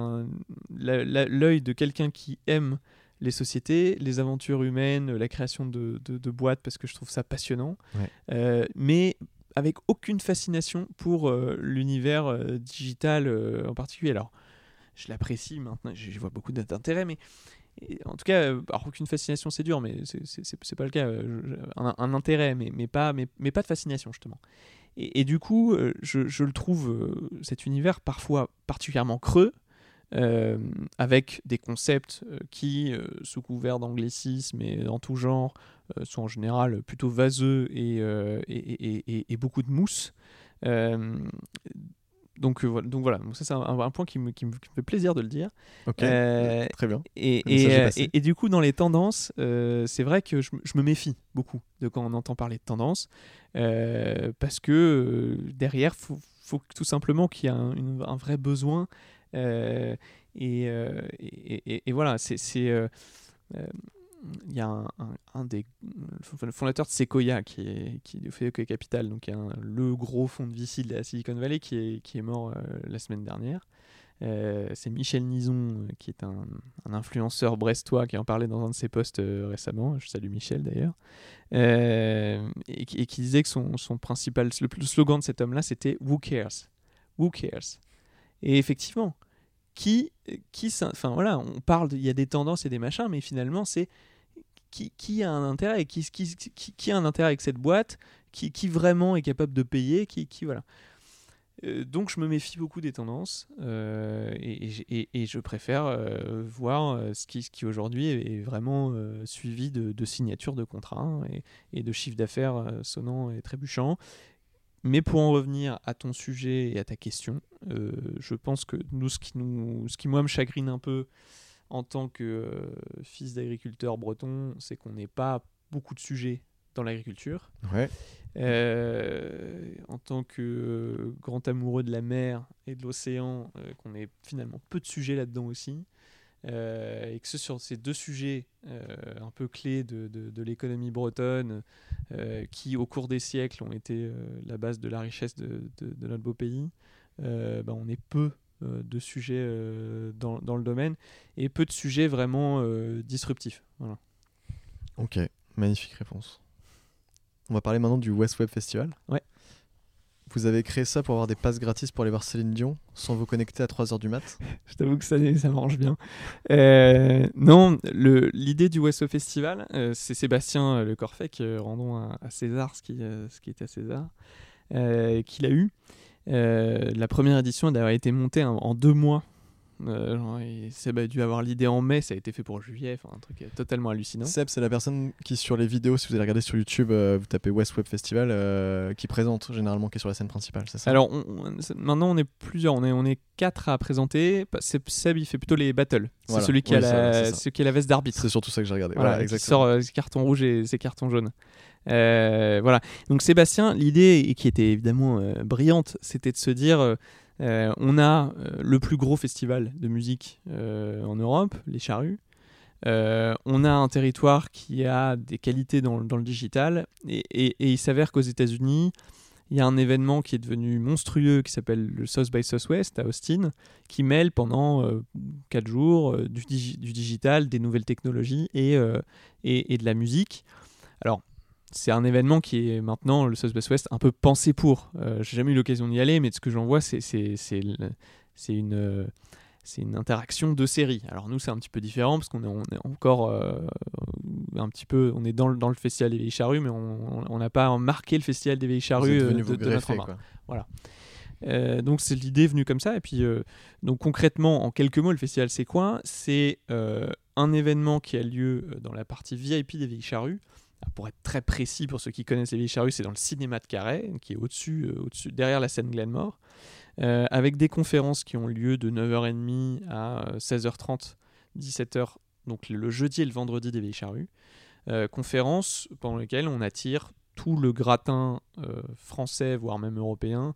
l'œil de quelqu'un qui aime les sociétés, les aventures humaines, la création de, de- de boîtes parce que je trouve ça passionnant, Ouais. Euh, mais avec aucune fascination pour euh, l'univers euh, digital euh, en particulier. Alors je l'apprécie maintenant, j'y vois beaucoup d'intérêt, mais en tout cas, euh, aucune fascination, c'est dur, mais c'est- pas le cas. euh, Un, intérêt, mais, pas, de fascination, justement. Et, du coup, euh, je, le trouve, cet univers, parfois particulièrement creux, avec des concepts qui, sous couvert d'anglicisme et en tout genre, sont en général plutôt vaseux et beaucoup de mousse. Euh, donc, euh, voilà, donc voilà, donc ça c'est un, un point qui me, qui me- qui me fait plaisir de le dire. Ok, Euh, très bien. et, et, euh, et- et du coup, dans les tendances, euh, c'est vrai que je, me- je me méfie beaucoup de quand on entend parler de tendances, parce que derrière, faut, faut tout simplement qu'il y ait un, vrai besoin. et voilà, c'est. Euh, euh, il y a un, des le fondateur de Sequoia qui est qui fait Sequoia Capital, donc le gros fonds de VC de la Silicon Valley qui est, qui est mort euh, la semaine dernière. Euh, c'est Michel Nison, euh, qui est un, influenceur brestois qui en parlait dans un de ses posts euh, récemment. Je salue Michel d'ailleurs. Euh, et, qui- disait que son, son principal, le, le slogan de cet homme-là, c'était Who cares? Who cares Et effectivement, qui, qui, enfin voilà, on parle, il y a des tendances et des machins, mais finalement, c'est qui, a un intérêt et qui, a un intérêt avec cette boîte, qui, vraiment est capable de payer, qui, voilà. Euh, donc je me méfie beaucoup des tendances euh, et, je préfère euh, voir ce qui, aujourd'hui est, vraiment suivi de, signatures de contrats hein, et, de chiffres d'affaires sonnants et trébuchants. Mais pour en revenir à ton sujet et à ta question, je pense que nous, ce qui moi me chagrine un peu en tant que euh, fils d'agriculteur breton, c'est qu'on n'ait pas beaucoup de sujets dans l'agriculture. Ouais. Euh, en tant que euh, grand amoureux de la mer et de l'océan, qu'on ait finalement peu de sujets là-dedans aussi. Et que ce sur ces deux sujets un peu clés de, de- de l'économie bretonne, qui au cours des siècles ont été la base de la richesse de, notre beau pays, bah, on est peu de sujets euh, dans, dans le domaine et peu de sujets vraiment euh, disruptifs. Voilà. Ok, magnifique réponse. On va parler maintenant du West Web Festival. Ouais. Vous avez créé ça pour avoir des passes gratis pour aller voir Céline Dion sans vous connecter à 3h du mat. Je t'avoue que ça, ça m'arrange bien. Euh, non, le- l'idée du Wesso Festival, euh, c'est Sébastien euh, Le Corfec, euh, rendons à, à César ce qui, euh, ce qui est à César, euh, qu'il a eu. Euh, la première édition a d'ailleurs été montée en, en deux mois. Euh, genre, Seb a dû avoir l'idée en mai, ça a été fait pour juillet, enfin un truc euh, totalement hallucinant. Seb, c'est la personne qui, sur les vidéos, si vous allez regarder sur YouTube, euh, vous tapez West Web Festival, euh, qui présente généralement, qui est sur la scène principale, c'est ça? Alors on- on- c'est- maintenant on est plusieurs, on est, on est quatre à présenter. Seb, il fait plutôt les battles. C'est Voilà. celui qui, Oui, a la, c'est ça. celui qui a la veste d'arbitre. C'est surtout ça que j'ai regardé. Voilà, Voilà, qui exactement. sort ses cartons rouges et ses cartons jaunes. Euh, voilà. Donc Sébastien, l'idée qui était évidemment euh, brillante, c'était de se dire, euh, euh, on a euh, le plus gros festival de musique euh, en Europe, les Charrues. Euh, on a un territoire qui a des qualités dans, le- digital et, il s'avère qu'aux États-Unis, il y a un événement qui est devenu monstrueux qui s'appelle le South by Southwest à Austin, qui mêle pendant 4 jours euh, du, digi- du digital, des nouvelles technologies et, euh, et, et de la musique. Alors, c'est un événement qui est maintenant, le South by Southwest, un peu pensé pour. Euh, J'ai jamais eu l'occasion d'y aller, mais de ce que j'en vois, c'est une, euh, une interaction de série. Alors nous, c'est un petit peu différent parce qu'on est, on est encore euh, un petit peu, on est dans le, dans le festival des vieilles charrues, mais on n'a pas marqué le festival des vieilles charrues euh, de, vous de notre quoi. Euh, donc c'est l'idée venue comme ça. Et puis euh, donc concrètement, en quelques mots, le festival c'est quoi? C'est euh, un événement qui a lieu dans la partie VIP des vieilles charrues pour être très précis pour ceux qui connaissent les Vieilles Charrues, c'est dans le cinéma de Carré, qui est au-dessus, au-dessus derrière la scène Glenmore, avec des conférences qui ont lieu de 9h30 à 16h30, 17h, donc le jeudi et le vendredi des Vieilles Charrues. conférences pendant lesquelles on attire tout le gratin français, voire même européen,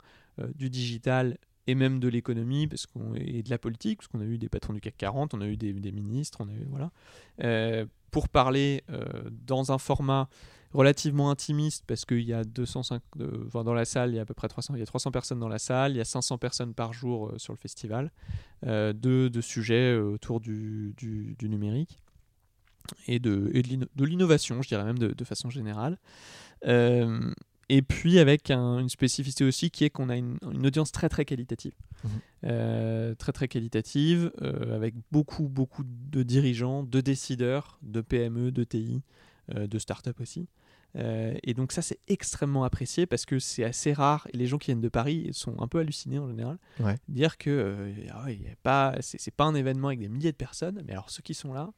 du digital et même de l'économie parce qu'on et de la politique, parce qu'on a eu des patrons du CAC 40, on a eu des, ministres, on a eu, voilà, euh, pour parler euh, dans un format relativement intimiste parce qu'il y a 205 enfin, dans la salle, il y a à peu près 300, il y a 300 personnes dans la salle, il y a 500 personnes par jour euh, sur le festival, de, sujets autour du, numérique et de, l'innovation, je dirais même de façon générale. Et puis avec une spécificité aussi qui est qu'on a une, audience très très qualitative. Mhm. Euh, très très qualitative, euh, avec beaucoup beaucoup de dirigeants, de décideurs, de PME, de TI, euh, de start-up aussi. et donc ça c'est extrêmement apprécié parce que c'est assez rare et les gens qui viennent de Paris sont un peu hallucinés en général. Dire que ah pas, c'est pas un événement avec des milliers de personnes, mais alors ceux qui sont là,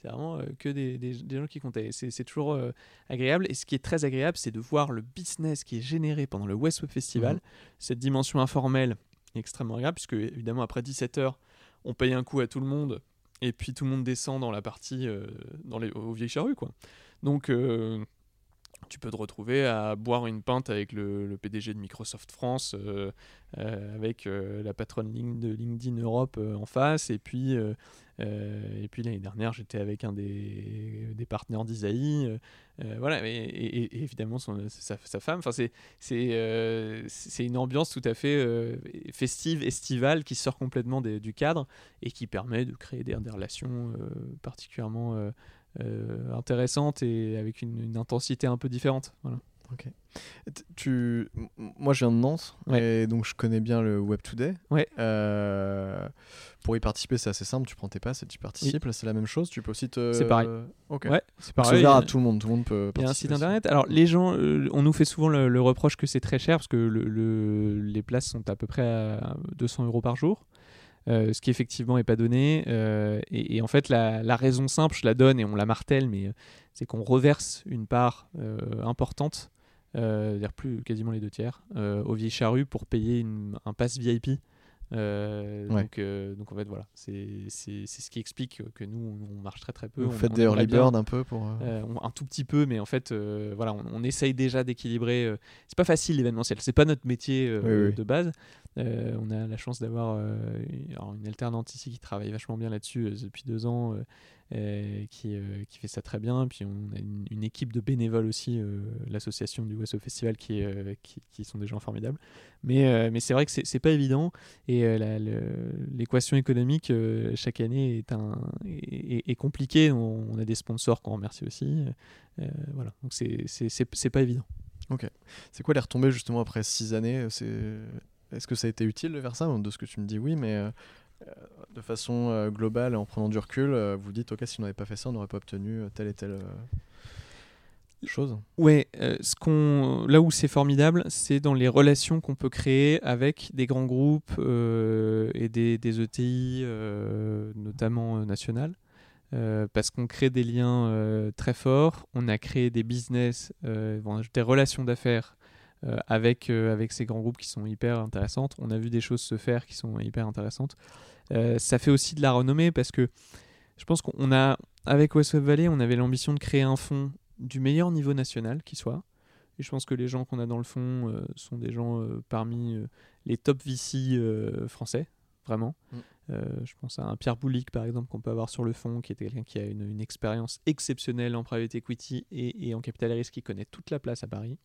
c'est vraiment euh, que des, des, gens qui comptaient. C'est toujours euh, agréable. Et ce qui est très agréable, c'est de voir le business qui est généré pendant le West Web Festival. Mhm. Cette dimension informelle est extrêmement agréable, puisque évidemment, après 17h, on paye un coup à tout le monde. Et puis tout le monde descend dans la partie, euh, dans les, aux vieilles charrues. Quoi. Donc tu peux te retrouver à boire une pinte avec le, PDG de Microsoft France, avec la patronne de LinkedIn Europe en face, et puis euh, et puis l'année dernière, j'étais avec un des, des partenaires d'Isaïe. Euh, euh, voilà, et, évidemment sa, femme. Enfin, c'est c'est une ambiance tout à fait festive, estivale, qui sort complètement du cadre et qui permet de créer des relations particulièrement intéressantes et avec une, une, intensité un peu différente. Voilà. Ok. Tu... Moi, je viens de Nantes, et donc je connais bien le Web Today. Ouais. Euh, pour y participer, c'est assez simple. Tu prends tes passes et tu participes. Là, c'est la même chose. Tu peux aussi te. C'est pareil. Ok. Ouais, c'est pareil. Ouvert à tout le monde. Tout le monde peut. Il y a un site internet. Alors, les gens, euh, on nous fait souvent le, reproche que c'est très cher parce que le, les places sont à peu près à 200 euros par jour. Euh, ce qui effectivement n'est pas donné. et, en fait, la, raison simple, je la donne et on la martèle, mais c'est qu'on reverse une part importante euh, dire plus quasiment les deux tiers, euh, au vieilles charrues pour payer un pass VIP. Euh, donc, donc en fait voilà, c'est ce qui explique que nous on, marche très très peu. Vous faites des early bird un peu pour un tout petit peu, mais en fait voilà, on, essaye déjà d'équilibrer. c'est pas facile l'événementiel, c'est pas notre métier de base. on a la chance d'avoir une alternante ici qui travaille vachement bien là-dessus depuis deux ans euh, qui, euh, qui, fait ça très bien. Puis on a une, équipe de bénévoles aussi, euh, l'association du West Festival, qui, qui, sont des gens formidables. Mais, mais c'est vrai que c'est pas évident et l'équation économique chaque année est, un, est, compliquée. On, a des sponsors qu'on remercie aussi. voilà, donc c'est pas évident. Ok. C'est quoi les retombées justement après six années? Est-ce que ça a été utile de faire ça? De ce que tu me dis, oui, mais euh, de façon euh, globale, en prenant du recul, euh, vous dites, ok, si on n'avait pas fait ça, on n'aurait pas obtenu telle et telle chose. Ouais, ce qu'on, là où c'est formidable, c'est dans les relations qu'on peut créer avec des grands groupes et des, des ETI, notamment nationales. parce qu'on crée des liens très forts, on a créé des business, des relations d'affaires avec, avec ces grands groupes qui sont hyper intéressantes. On a vu des choses se faire qui sont hyper intéressantes. Euh, ça fait aussi de la renommée parce que je pense qu'on a, avec West Web Valley, on avait l'ambition de créer un fonds du meilleur niveau national qui soit. Et je pense que les gens qu'on a dans le fond euh, sont des gens euh, parmi les top VC français, vraiment. Mm. je pense à un Pierre Boulic, par exemple, qu'on peut avoir sur le fond, qui était quelqu'un qui a une, expérience exceptionnelle en private equity et, et, en capital risque, qui connaît toute la place à Paris.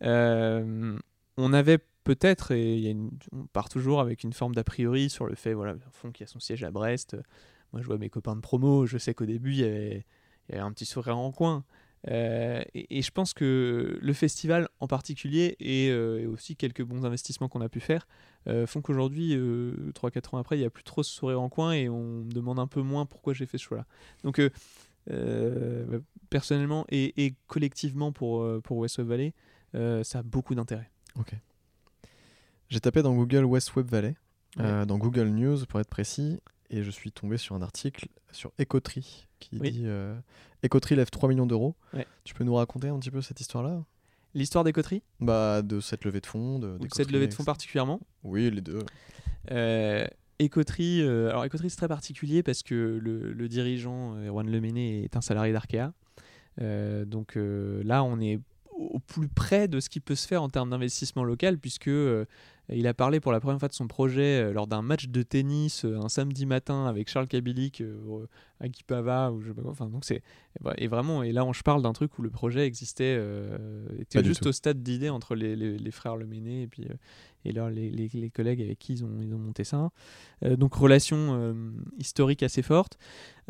On avait peut-être, et on part toujours avec une forme d'a priori sur le fait, voilà, fond qui a son siège à Brest. Moi, je vois mes copains de promo, je sais qu'au début, il y, avait, un petit sourire en coin. Euh, et, je pense que le festival en particulier euh, et, aussi quelques bons investissements qu'on a pu faire euh, font qu'aujourd'hui, 3-4 ans après, il n'y a plus trop ce sourire en coin et on me demande un peu moins pourquoi j'ai fait ce choix-là. Donc, personnellement et, collectivement pour, pour West Valley, ça a beaucoup d'intérêt. Ok. J'ai tapé dans Google West Web Valley, euh, dans Google News pour être précis, et je suis tombé sur un article sur Ecotree qui Oui. dit euh, Ecotree lève 3 millions d'euros. Ouais. Tu peux nous raconter un petit peu cette histoire-là? L'histoire des coteries bah, De cette levée de fonds de, Ou cette levée de fonds particulièrement? Oui, les deux. Euh, Ecotree, euh, alors Ecotree c'est très particulier parce que le, le dirigeant euh, Erwan Lemené est un salarié d'Arkea. Euh, donc euh, là, on est plus près de ce qui peut se faire en termes d'investissement local puisque euh, il a parlé pour la première fois de son projet euh, lors d'un match de tennis euh, un samedi matin avec Charles Kabilik euh, à Kipava ou je sais pas quoi. Enfin, donc c'est et vraiment et là on je parle d'un truc où le projet existait euh, était Pas juste au stade d'idée entre les, les, les frères Lemené et puis euh, et là les, collègues avec qui ils ont, ils ont monté ça. Euh, donc relation historique assez forte.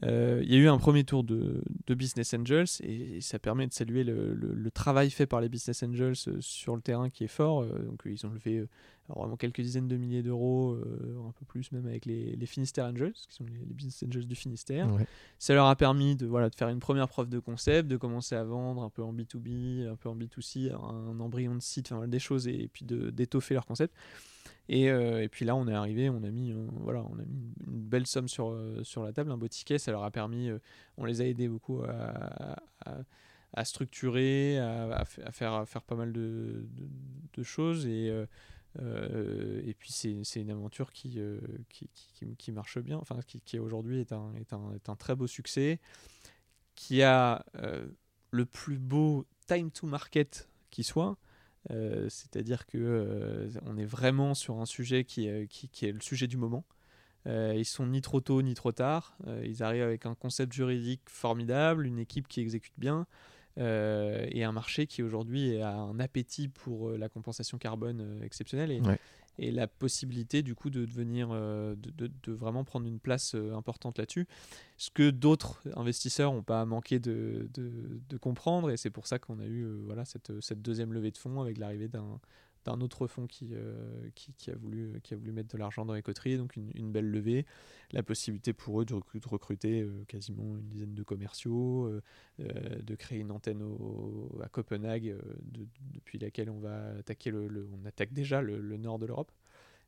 Il y a eu un premier tour de, de Business Angels et, ça permet de saluer le, le- le travail fait par les Business Angels sur le terrain qui est fort. Donc ils ont levé vraiment quelques dizaines de milliers d'euros, un peu plus même avec les, les Finistère Angels, qui sont les, les Business Angels du Finistère. Ouais. Ça leur a permis de, voilà, de faire une première preuve de concept, de commencer à vendre un peu en B2B, un peu en B2C, un embryon de site, des choses, et, puis de- d'étoffer leur concept. Et, euh, et puis là, on est arrivé, on a mis, euh, voilà, on a mis une belle somme sur, euh, sur la table, un beau ticket. Ça leur a permis, on les a aidés beaucoup à, à- structurer, à, à fa- à faire, faire pas mal de, de- de choses. Et, euh, et puis, c'est une aventure qui, euh, qui, qui, qui- qui marche bien, enfin, qui, qui aujourd'hui est un, est, un, est un très beau succès, qui a euh, le plus beau time to market qui soit. C'est-à-dire que on est vraiment sur un sujet qui, est- le sujet du moment. Ils sont ni trop tôt ni trop tard. Ils arrivent avec un concept juridique formidable, une équipe qui exécute bien euh, et un marché qui aujourd'hui a un appétit pour euh, la compensation carbone euh, exceptionnelle et, Ouais. et la possibilité du coup de devenir, de, de- de vraiment prendre une place importante là-dessus. Ce que d'autres investisseurs n'ont pas manqué de, de- comprendre et c'est pour ça qu'on a eu voilà, cette, cette deuxième levée de fonds avec l'arrivée d'un d'un autre fonds qui, euh, qui, qui a voulu, qui a voulu mettre de l'argent dans les coteries, donc une, belle levée, la possibilité pour eux de, recru- de recruter euh, quasiment une dizaine de commerciaux, euh, de créer une antenne à Copenhague, de- depuis laquelle on va attaquer le, on attaque déjà le, nord de l'Europe.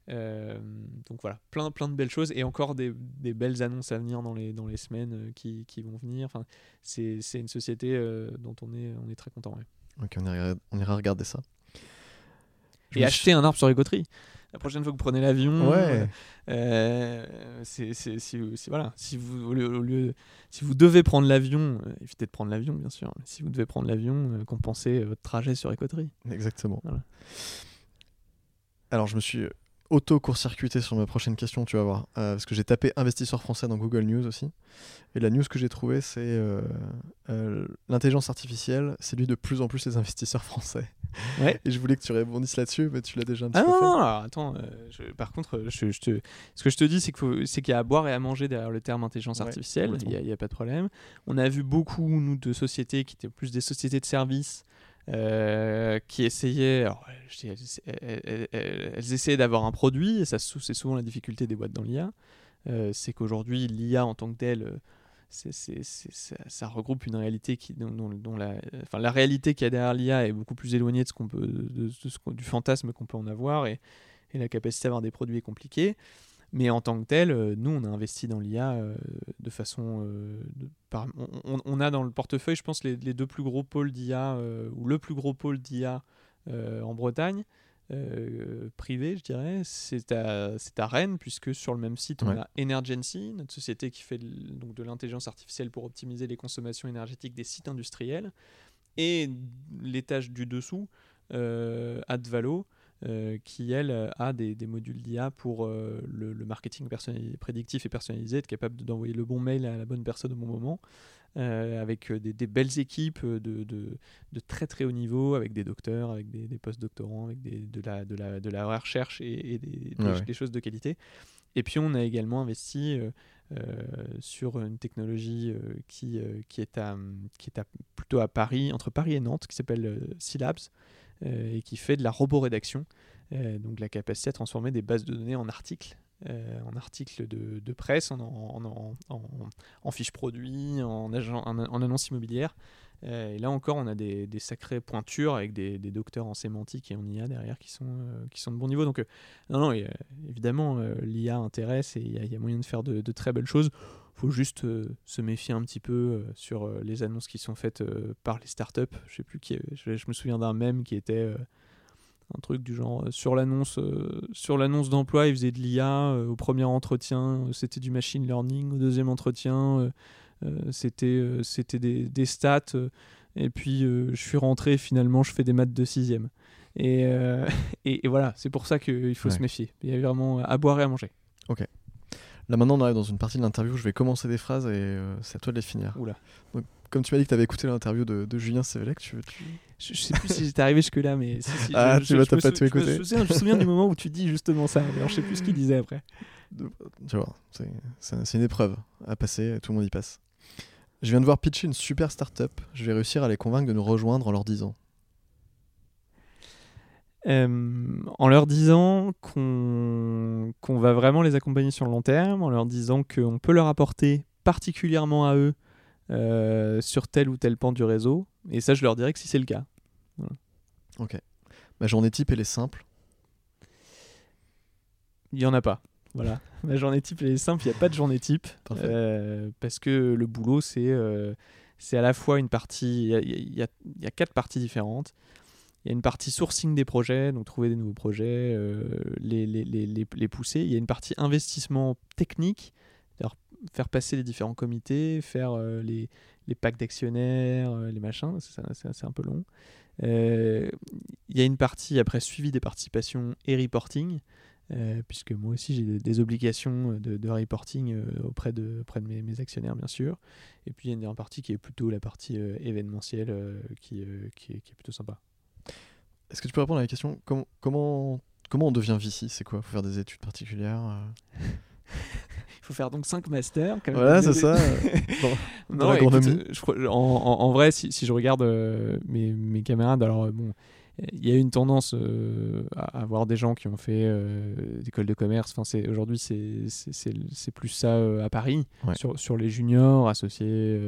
Donc voilà, plein, plein de belles choses et encore des, belles annonces à venir dans les, dans les semaines qui, qui vont venir. Enfin, c'est une société dont on est, on est très content. ouais. Ok, on ira, on ira regarder ça. Et acheter un arbre sur Ecotree. La prochaine fois que vous prenez l'avion, Ouais. euh, c'est c'est- si, voilà, si vous au lieu, au lieu- si vous devez prendre l'avion, euh, évitez de prendre l'avion bien sûr. Mais si vous devez prendre l'avion, euh, compensez votre trajet sur Ecotree. Exactement. Voilà. Alors, je me suis auto-court-circuité sur ma prochaine question, tu vas voir. Euh, parce que j'ai tapé investisseur français dans Google News aussi. Et la news que j'ai trouvée, c'est euh, euh, l'intelligence artificielle séduit de plus en plus les investisseurs français. Ouais. Et je voulais que tu rebondisses là-dessus, mais tu l'as déjà un petit Ah peu non, fait. non, alors, attends. euh, je- par contre, euh, je, je te, ce que je te dis, c'est qu'il y a à boire et à manger derrière le terme intelligence Ouais, artificielle. Il n'y a, pas de problème. On a vu beaucoup, nous, de sociétés qui étaient plus des sociétés de services. euh, qui essayaient, alors, je dis, elles, elles- elles- elles- elles essayaient d'avoir un produit, et ça c'est souvent la difficulté des boîtes dans l'IA, euh, c'est qu'aujourd'hui l'IA en tant que telle, ça, regroupe une réalité qui, dont, la, enfin, la réalité qu'il y a derrière l'IA est beaucoup plus éloignée de ce qu'on peut, de, de ce du fantasme qu'on peut en avoir, et, la capacité à avoir des produits est compliquée. Mais en tant que tel, euh, nous, on a investi dans l'IA euh, de façon. euh, on, a dans le portefeuille, je pense, les, deux plus gros pôles d'IA, ou le plus gros pôle d'IA en Bretagne, euh, privé, je dirais. C'est à, c'est à Rennes, puisque sur le même site, on a Energency, notre société qui fait de, donc de l'intelligence artificielle pour optimiser les consommations énergétiques des sites industriels. Et l'étage du dessous, euh, Advalo, euh, qui elle euh, a des, des modules d'IA pour euh, le, le marketing prédictif et personnalisé, être capable de- d'envoyer le bon mail à la bonne personne au bon moment, euh, avec euh, des, des belles équipes euh, de, de- de très très haut niveau, avec des docteurs, avec des, des post-doctorants, avec des- de, la, de, la, de la recherche et, et des, Ouais, choses de qualité. Et puis on a également investi euh, euh, sur une technologie euh, qui, qui est, à, qui est à- plutôt à Paris, entre Paris et Nantes, qui s'appelle euh, et qui fait de la roborédaction, euh, donc la capacité à transformer des bases de données en articles. Euh, en articles de, presse, en, fiches produits, en, annonces immobilières, Euh, et là encore, on a des, sacrées pointures avec des, docteurs en sémantique et en IA derrière qui sont, euh, qui sont de bon niveau. Donc, non, évidemment, l'IA intéresse et il y, a- il moyen de faire de, très belles choses. faut juste se méfier un petit peu sur les annonces qui sont faites par les startups. Je sais plus qui, je, me souviens d'un mème qui était un truc du genre euh, sur l'annonce euh, sur l'annonce d'emploi, ils faisaient de l'IA euh, au premier entretien, c'était du machine learning, au deuxième entretien, euh, c'était c'était des, des stats et puis je suis rentré finalement, je fais des maths de sixième. Et, et, et voilà, c'est pour ça qu'il faut Ouais. se méfier. Il y a vraiment à boire et à manger. Là maintenant on arrive dans une partie de l'interview où je vais commencer des phrases et c'est à toi de les finir. Oula. Donc, comme tu m'as dit que tu avais écouté l'interview de, de Julien Sévélec, tu, tu... Je, je sais plus si j'étais arrivé jusque là, mais si, si, Ah, je, tu je t'as pas tout je me écouté. souviens, je me souviens du moment où tu dis justement ça. Alors je sais plus ce qu'il disait après. tu vois, c'est une épreuve à passer, tout le monde y passe. Je viens de voir pitcher une super startup, je vais réussir à les convaincre de nous rejoindre en leur disant. Euh, en leur disant qu'on qu'on va vraiment les accompagner sur le long terme, en leur disant qu'on peut leur apporter particulièrement à eux euh, sur tel ou tel pan du réseau. Et ça, je leur dirais que si c'est le cas. Ma journée type elle est simple, Il n'y en a pas. Voilà. La journée type, elle est simple, il n'y a pas de journée type. Euh, parce que le boulot, c'est euh, à la fois une partie. Il y a, y a- y a quatre parties différentes. Il y a une partie sourcing des projets, donc trouver des nouveaux projets, euh, les, les, les, les, pousser. Il y a une partie investissement technique, faire passer les différents comités, faire euh, les, les packs d'actionnaires, euh, les machins, c'est un peu long. Euh, il y a une partie après suivi des participations et reporting, puisque moi aussi j'ai des, des obligations de, de reporting auprès de, auprès de mes, mes actionnaires, bien sûr. Et puis il y a une dernière partie qui est plutôt la partie événementielle, qui, qui, est, qui est plutôt sympa. Est-ce que tu peux répondre à la question com- comment, comment on devient VC C'est quoi? Faut faire des études particulières faut faire donc 5 masters. Voilà, c'est ça. Bon, Non, écoute, je en, vrai, si, si je regarde euh, mes, mes camarades, alors euh, bon, il y a une tendance euh, à avoir des gens qui ont fait euh, des écoles de commerce. Enfin, c'est aujourd'hui, c'est plus ça euh, à Paris. Ouais. Sur, sur les juniors, associés,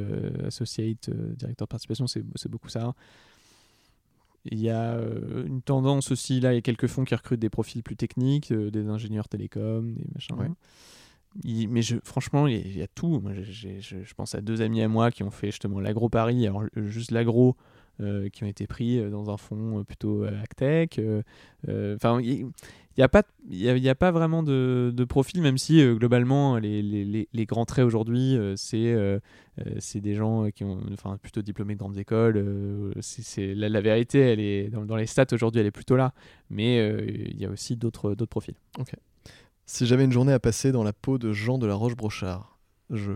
associate, directeur de participation, c'est c'est beaucoup ça. Il y a une tendance aussi, là, il y a quelques fonds qui recrutent des profils plus techniques, des ingénieurs télécom, des machins. Ouais. Mais franchement, il y, a- tout. Je, pense à deux amis à moi qui ont fait justement l'agro Paris, alors euh, juste l'agro, euh, qui ont été pris euh, dans un fonds plutôt euh, Enfin, il n'y a, pas- a, pas vraiment de, profil, même si globalement, les, les- les- grands traits aujourd'hui, c'est c'est des gens qui ont plutôt diplômés de grandes écoles. c'est la, vérité, elle est, dans, dans les stats aujourd'hui, elle est plutôt là. Mais il y a aussi d'autres profils. Si j'avais une journée à passer dans la peau de Jean de la Roche-Brochard, je.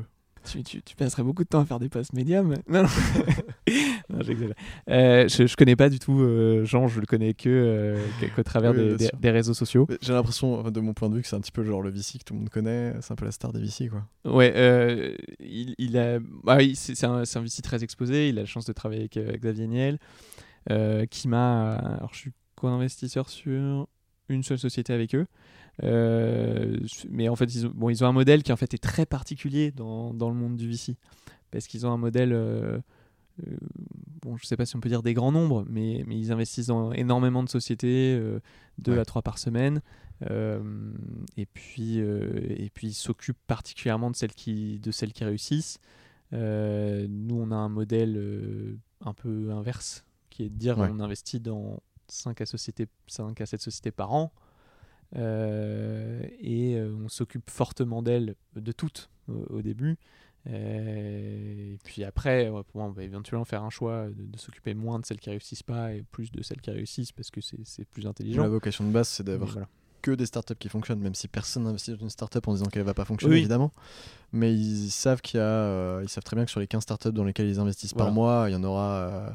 Tu, tu, tu passerais beaucoup de temps à faire des posts médiums Non, non. Non, j'exagère. Euh, je, je connais pas du tout euh, Jean, je le connais que euh, qu'au travers Oui, des, des- réseaux sociaux. J'ai l'impression, de mon point de vue, que c'est un petit peu genre le VC que tout le monde connaît. C'est un peu la star des VC, quoi. Ouais, il, il a, bah oui, c'est un, un VC très exposé. Il a la chance de travailler avec Xavier Niel, qui m'a. Alors, je suis co-investisseur sur une seule société avec eux. Euh, mais en fait, ils ont, bon, ils ont un modèle qui en fait est très particulier dans, dans le monde du VC. Parce qu'ils ont un modèle. euh, euh, bon, je sais pas si on peut dire des grands nombres, mais, mais ils investissent dans énormément de sociétés, deux Ouais. à trois par semaine. Et puis, et puis ils s'occupent particulièrement de celles qui, de celles qui réussissent. Nous, on a un modèle un peu inverse, qui est de dire Ouais. on investit dans 5 à, sociétés, 5 à 7 sociétés par an. Euh, et euh, on s'occupe fortement d'elles, de toutes au, au début. Euh, et puis après, on va éventuellement faire un choix de, de s'occuper moins de celles qui réussissent pas et plus de celles qui réussissent parce que c'est plus intelligent. La vocation de base, c'est d'avoir voilà. que des startups qui fonctionnent, même si personne n'investit dans une startup en disant qu'elle va pas fonctionner, Oui. évidemment. Mais ils savent qu'il y a, euh, ils savent très bien que sur les 15 startups dans lesquelles ils investissent par mois, il y en aura euh,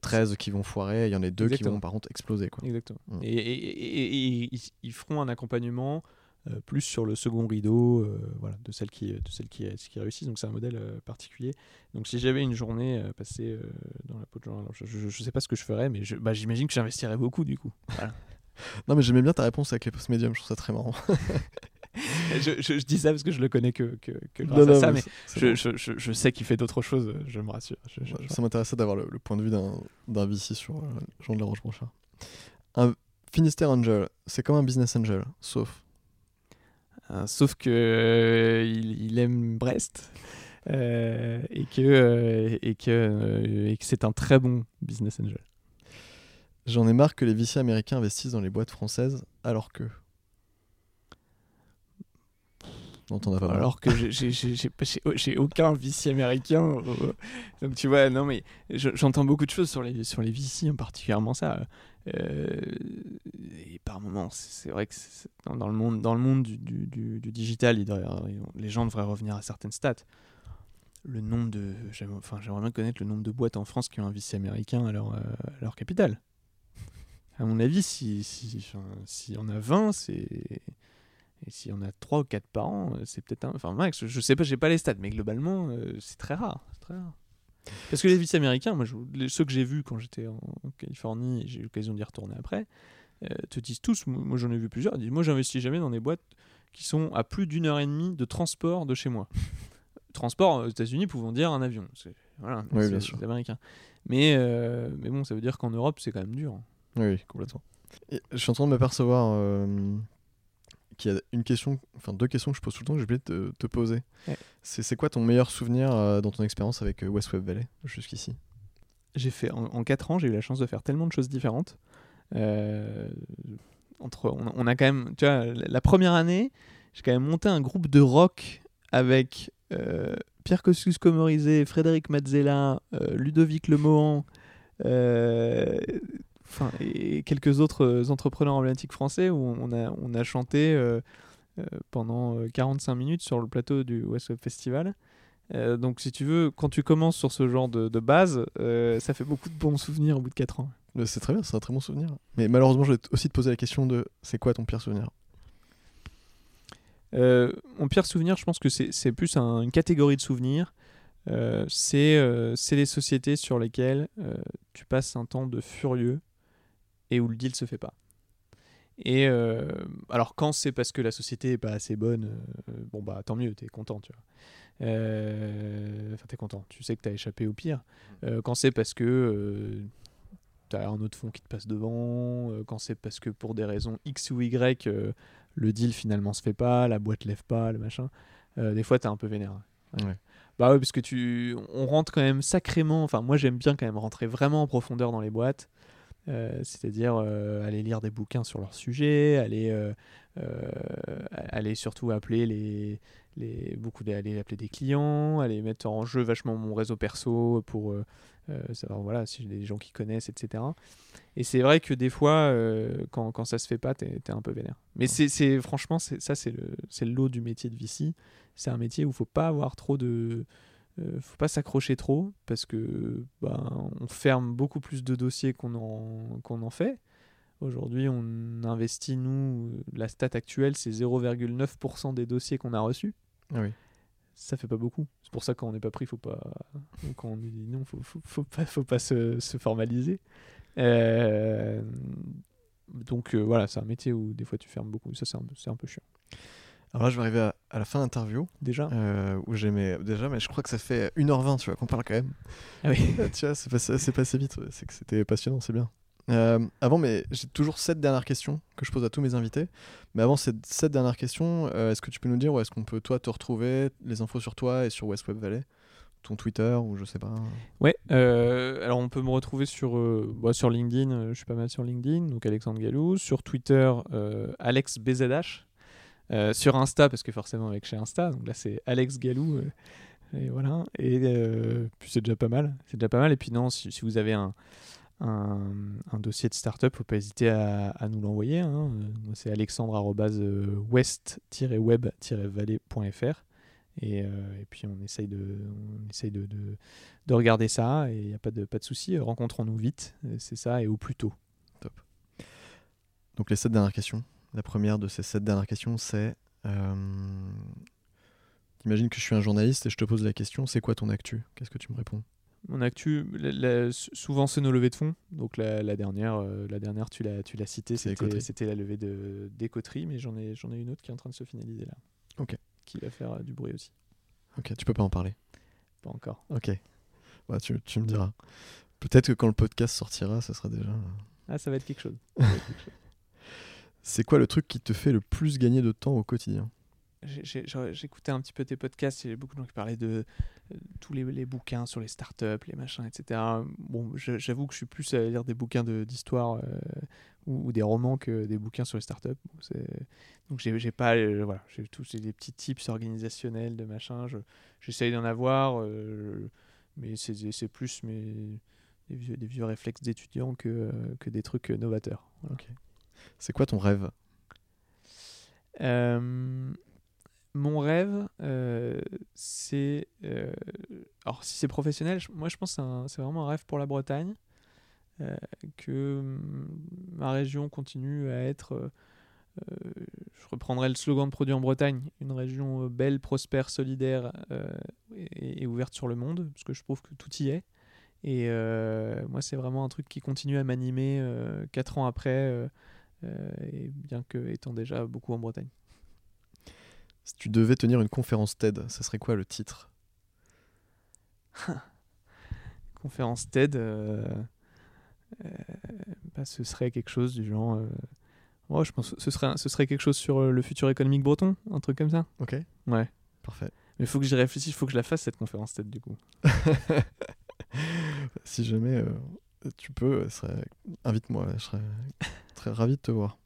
13 qui vont foirer, il y en a deux qui vont par contre exploser, quoi. Exactement. Mm. Et, et- et- et- et ils, feront un accompagnement euh, plus sur le second rideau, euh, voilà, de celles qui, de celles qui, qui réussissent. Donc c'est un modèle euh, particulier. Donc si j'avais une journée passée dans la peau de gens, alors je, je sais pas ce que je ferais, mais bah, j'imagine que j'investirais beaucoup du coup. Voilà. Non, mais j'aimais bien ta réponse avec les post médiums, je trouve ça très marrant. je, je- je dis ça parce que je le connais que, que, que grâce Non, non, à ça, mais je, sais qu'il fait d'autres choses, je me rassure. Ouais, Ça m'intéressait d'avoir le, le point de vue d'un VC sur euh, Jean de la Roche-Brochard. Un Finistère Angel, c'est comme un business angel, sauf. Euh, sauf que euh, il, il aime Brest euh, et que, euh, et que, euh, et que c'est un très bon business angel. J'en ai marre que les VC américains investissent dans les boîtes françaises alors que. Non, t'en as pas. Alors que j'ai- aucun VC américain. euh, donc tu vois, non mais je- j'entends beaucoup de choses sur les, sur les VC, en particulièrement ça. euh, et par moments, c'est vrai que dans, le monde, dans le monde du, du, digital, les gens devraient revenir à certaines stats. Le nombre de, enfin, j'aimerais bien connaître le nombre de boîtes en France qui ont un VC américain à leur, euh, à leur capital. À mon avis, si, si, enfin, si on a 20, c'est et si on a 3 ou 4 par an, euh, c'est peut-être un. Enfin, Max, je, sais pas, j'ai pas les stats, mais globalement, euh, c'est très rare. très rare. Parce que les vices américains, moi, je- les- ceux que j'ai vus quand j'étais en, Californie et j'ai eu l'occasion d'y retourner après, euh, te disent tous, moi j'en ai vu plusieurs, ils disent Moi j'investis jamais dans des boîtes qui sont à plus d'une heure et demie de transport de chez moi. transport aux États-Unis pouvant dire un avion. C'est- Voilà, Oui, c'est bien sûr. Américains. Mais, euh, mais bon, ça veut dire qu'en Europe, c'est quand même dur. Oui, complètement. Et je suis en train de m'apercevoir qu'il y a une question, enfin deux questions que je pose tout le temps que j'ai oublié de te, te poser. Ouais. C'est quoi ton meilleur souvenir euh, dans ton expérience avec euh, West Web Valley jusqu'ici? J'ai fait en, 4 ans, j'ai eu la chance de faire tellement de choses différentes. Euh, entre, on, on a quand même, tu vois, la, la première année, j'ai quand même monté un groupe de rock avec euh, Pierre Kosciusko-Morizet, Frédéric Mazzella, Ludovic Lemohan, euh, enfin, et quelques autres euh, entrepreneurs emblématiques français où on a, on a chanté euh, euh, pendant euh, 45 minutes sur le plateau du West Web Festival. Euh, donc, si tu veux, quand tu commences sur ce genre de, de base, euh, ça fait beaucoup de bons souvenirs au bout de 4 ans. C'est très bien, c'est un très bon souvenir. Mais malheureusement, je vais aussi te poser la question de c'est quoi ton pire souvenir? Euh, mon pire souvenir, je pense que c'est plus un- une catégorie de souvenirs. Euh, c'est euh, les sociétés sur lesquelles euh, tu passes un temps de furieux et où le deal se fait pas. Et euh, alors quand c'est parce que la société est pas assez bonne, euh, bon bah tant mieux, t'es content, tu vois. Euh, Enfin t'es content, tu sais que t'as échappé au pire. Euh, quand c'est parce que t'as un autre fonds qui te passe devant, quand c'est parce que pour des raisons X ou Y, le deal finalement se fait pas, la boîte lève pas, le machin. Des fois, t'es un peu vénère. Ouais. Bah ouais, parce que tu, on rentre quand même sacrément. Enfin, moi, j'aime bien quand même rentrer vraiment en profondeur dans les boîtes. Euh, c'est-à-dire euh, aller lire des bouquins sur leur sujet, aller, euh, aller surtout appeler les, les beaucoup d- aller appeler des clients, aller mettre en jeu vachement mon réseau perso pour savoir voilà si j'ai des gens qui connaissent, etc. Et c'est vrai que des fois, quand, quand ça se fait pas, t'es es un peu vénère. Mais c'est c'est- franchement, ça c'est le, le lot du métier de VC. C'est un métier où faut pas avoir trop de, euh, faut pas s'accrocher trop parce que ben, on ferme beaucoup plus de dossiers qu'on en, qu'on en fait. Aujourd'hui, on investit, nous, la stat actuelle, c'est 0,9% des dossiers qu'on a reçus. Ah oui. Ça fait pas beaucoup. C'est pour ça que quand on n'est pas pris, faut pas. Quand on nous dit non, faut, faut, faut pas, faut pas se, se formaliser. Euh, Donc euh, voilà, c'est un métier où des fois tu fermes beaucoup. Ça, c'est un, c'est un peu chiant. Alors là, je vais arriver à, à la fin de l'interview Déjà euh, où j'aimais déjà, mais je crois que ça fait 1h20, tu vois, qu'on parle quand même. Ah oui. tu vois, c'est passé, passé vite, ouais, c'est que c'était passionnant, c'est bien. Euh, avant, mais j'ai toujours sept dernières questions que je pose à tous mes invités. Mais avant ces sept dernières questions, euh, est-ce que tu peux nous dire où est-ce qu'on peut toi te retrouver, les infos sur toi et sur West Web Valley, ton Twitter ou je sais pas. Ouais, euh, alors on peut me retrouver sur, euh, bah, sur LinkedIn, euh, je suis pas mal sur LinkedIn, donc Alexandre Gallou, sur Twitter, Alex BZH, euh, sur Insta, parce que forcément avec chez Insta, donc là c'est Alex Gallou, euh, et voilà, et euh, puis c'est déjà pas mal, c'est déjà pas mal, et puis non, si, vous avez un, un, un dossier de startup, faut pas hésiter à, nous l'envoyer, hein. C'est alexandre.west-web-valley.fr. Et, euh, et puis on essaye de, regarder ça et il n'y a pas de, pas de souci. Rencontrons-nous vite, c'est ça, et au plus tôt. Donc les sept dernières questions. La première de ces sept dernières questions, c'est euh, Imagine que je suis un journaliste et je te pose la question c'est quoi ton actu? Qu'est-ce que tu me réponds? Mon actu, la- la- souvent c'est nos levées de fonds. Donc la, la dernière, euh, la dernière tu l'as, tu l'as cité, C'est c'était, la levée de d'écoterie, mais j'en ai, j'en ai une autre qui est en train de se finaliser là. qui va faire euh, du bruit aussi. Ok, tu peux pas en parler. Pas encore. Ok. Bah, tu, tu me diras. Peut-être que quand le podcast sortira, ça sera déjà. Ah, ça va être quelque chose. Ça va être quelque chose. C'est quoi le truc qui te fait le plus gagner de temps au quotidien? J'écoutais un petit peu tes podcasts, il y avait beaucoup de gens qui parlaient de euh, tous les, les bouquins sur les startups, les machins, etc. Bon, je- j'avoue que je suis plus à lire des bouquins de- d'histoire euh, ou, ou des romans que des bouquins sur les startups. Bon, donc j'ai pas, euh, voilà, j'ai tous des petits tips organisationnels de machin. je- J'essaye d'en avoir, mais c'est plus mes, des, vieux, des vieux réflexes d'étudiants que, que des trucs novateurs. Voilà. C'est quoi ton rêve? Euh, mon rêve, euh, c'est. euh, alors, si c'est professionnel, moi je pense que c'est vraiment un rêve pour la Bretagne. que hum, ma région continue à être. je reprendrai le slogan de Produit en Bretagne une région belle, prospère, solidaire et, ouverte sur le monde, parce que je trouve que tout y est. Et moi, c'est vraiment un truc qui continue à m'animer euh, quatre ans après, et bien que étant déjà beaucoup en Bretagne. Si tu devais tenir une conférence TED, ça serait quoi le titre? Conférence TED, euh, euh, bah, ce serait quelque chose du genre. euh, ouais, je pense que ce serait, ce serait quelque chose sur euh, le futur économique breton, un truc comme ça. Ok. Ouais. Parfait. Mais il faut que j'y réfléchisse, il faut que je la fasse cette conférence TED du coup. si jamais euh, tu peux, serait- invite-moi, je serais très ravi de te voir.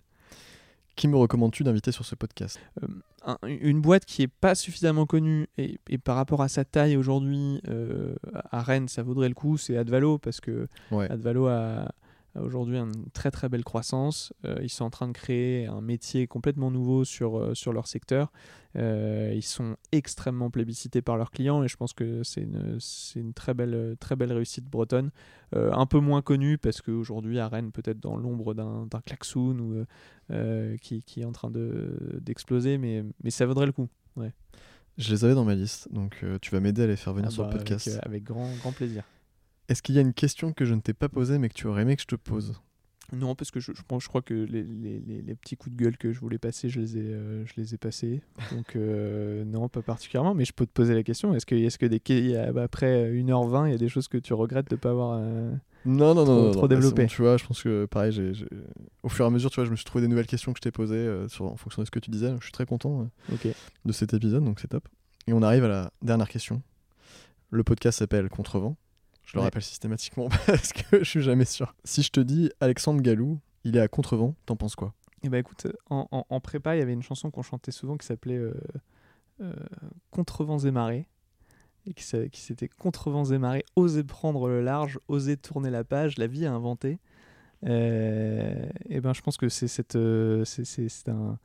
Qui me recommandes-tu d'inviter sur ce podcast? Euh, un- une boîte qui est pas suffisamment connue et, et par rapport à sa taille aujourd'hui euh, à Rennes, ça vaudrait le coup, c'est Advalo parce que Ouais. Advalo a aujourd'hui une très très belle croissance. Euh, ils sont en train de créer un métier complètement nouveau sur, euh, sur leur secteur. Euh, ils sont extrêmement plébiscités par leurs clients et je pense que c'est une, c'est une très belle, très belle réussite bretonne. Euh, un peu moins connue parce qu'aujourd'hui à Rennes, peut-être dans l'ombre d'un d'un klaxoon ou, euh, euh, qui, qui est en train de- d'exploser, mais, mais ça vaudrait le coup. Je les avais dans ma liste, donc euh, tu vas m'aider à les faire venir Ah sur bah, le podcast. Avec, euh, avec grand, grand plaisir. Est-ce qu'il y a une question que je ne t'ai pas posée mais que tu aurais aimé que je te pose? Non, parce que je, je, crois que les, les, les- les petits coups de gueule que je voulais passer, je les ai, euh, je les ai passés. Donc, euh, non, pas particulièrement. Mais je peux te poser la question est-ce que, est que des, après 1h20, il y a des choses que tu regrettes de ne pas avoir. euh, Non, non, Trop- non, non, trop non, bah, développé? bon, tu vois, je pense que pareil, au fur et à mesure, tu vois, je me suis trouvé des nouvelles questions que je t'ai posées euh, sur, en fonction de ce que tu disais. Je suis très content euh, de cet épisode, donc c'est top. Et on arrive à la dernière question. Le podcast s'appelle Contrevent. Je le Ouais. rappelle systématiquement parce que je suis jamais sûr. Si je te dis Alexandre Galou, il est à Contrevent, t'en penses quoi? Et bah écoute, en, en- en prépa, il y avait une chanson qu'on chantait souvent qui s'appelait euh, euh, Contrevents et marées. Et qui, s'était Contrevents et marées, oser prendre le large, oser tourner la page, la vie a inventé. Euh, et ben je pense que c'est cette. euh, c'est, c'est- c'est un.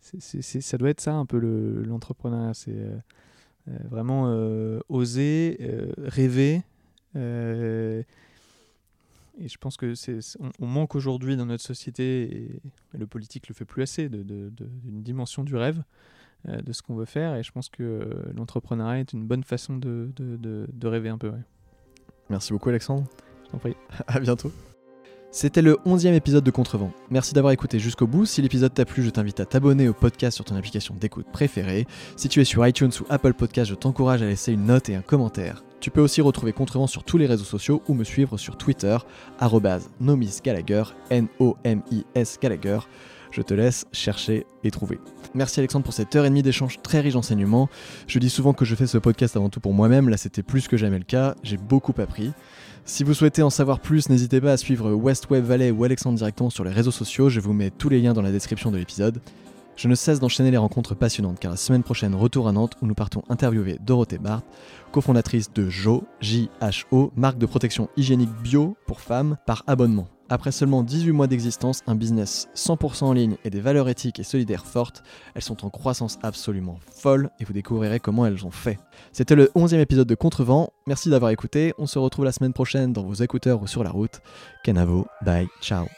c'est- c'est- c'est- ça doit être ça un peu le- l'entrepreneuriat. C'est vraiment euh, oser, euh, rêver. Euh, et je pense que c'est, on, on manque aujourd'hui dans notre société, et, et le politique le fait plus assez, de, de- de- d'une dimension du rêve, euh, de ce qu'on veut faire. Et je pense que euh, l'entrepreneuriat est une bonne façon de, de- de- de rêver un peu. ouais. Merci beaucoup, Alexandre. Je t'en prie. À bientôt. C'était le 11e épisode de Contrevent. Merci d'avoir écouté jusqu'au bout. Si l'épisode t'a plu, je t'invite à t'abonner au podcast sur ton application d'écoute préférée. Si tu es sur iTunes ou Apple Podcast, je t'encourage à laisser une note et un commentaire. Tu peux aussi retrouver Contrevent sur tous les réseaux sociaux ou me suivre sur Twitter, arrobase Nomis Gallagher, N-O-M-I-S Gallagher. Je te laisse chercher et trouver. Merci Alexandre pour cette heure et demie d'échange très riche d'enseignements. Je dis souvent que je fais ce podcast avant tout pour moi-même, là c'était plus que jamais le cas, j'ai beaucoup appris. Si vous souhaitez en savoir plus, n'hésitez pas à suivre West Web Valley ou Alexandre directement sur les réseaux sociaux, je vous mets tous les liens dans la description de l'épisode. Je ne cesse d'enchaîner les rencontres passionnantes car la semaine prochaine, retour à Nantes où nous partons interviewer Dorothée Barthes, cofondatrice de Jo, J-H-O, marque de protection hygiénique bio pour femmes par abonnement. Après seulement 18 mois d'existence, un business 100% en ligne et des valeurs éthiques et solidaires fortes, elles sont en croissance absolument folle et vous découvrirez comment elles ont fait. C'était le 11e épisode de Contrevent. Merci d'avoir écouté. On se retrouve la semaine prochaine dans vos écouteurs ou sur la route. Kenavo, bye, ciao.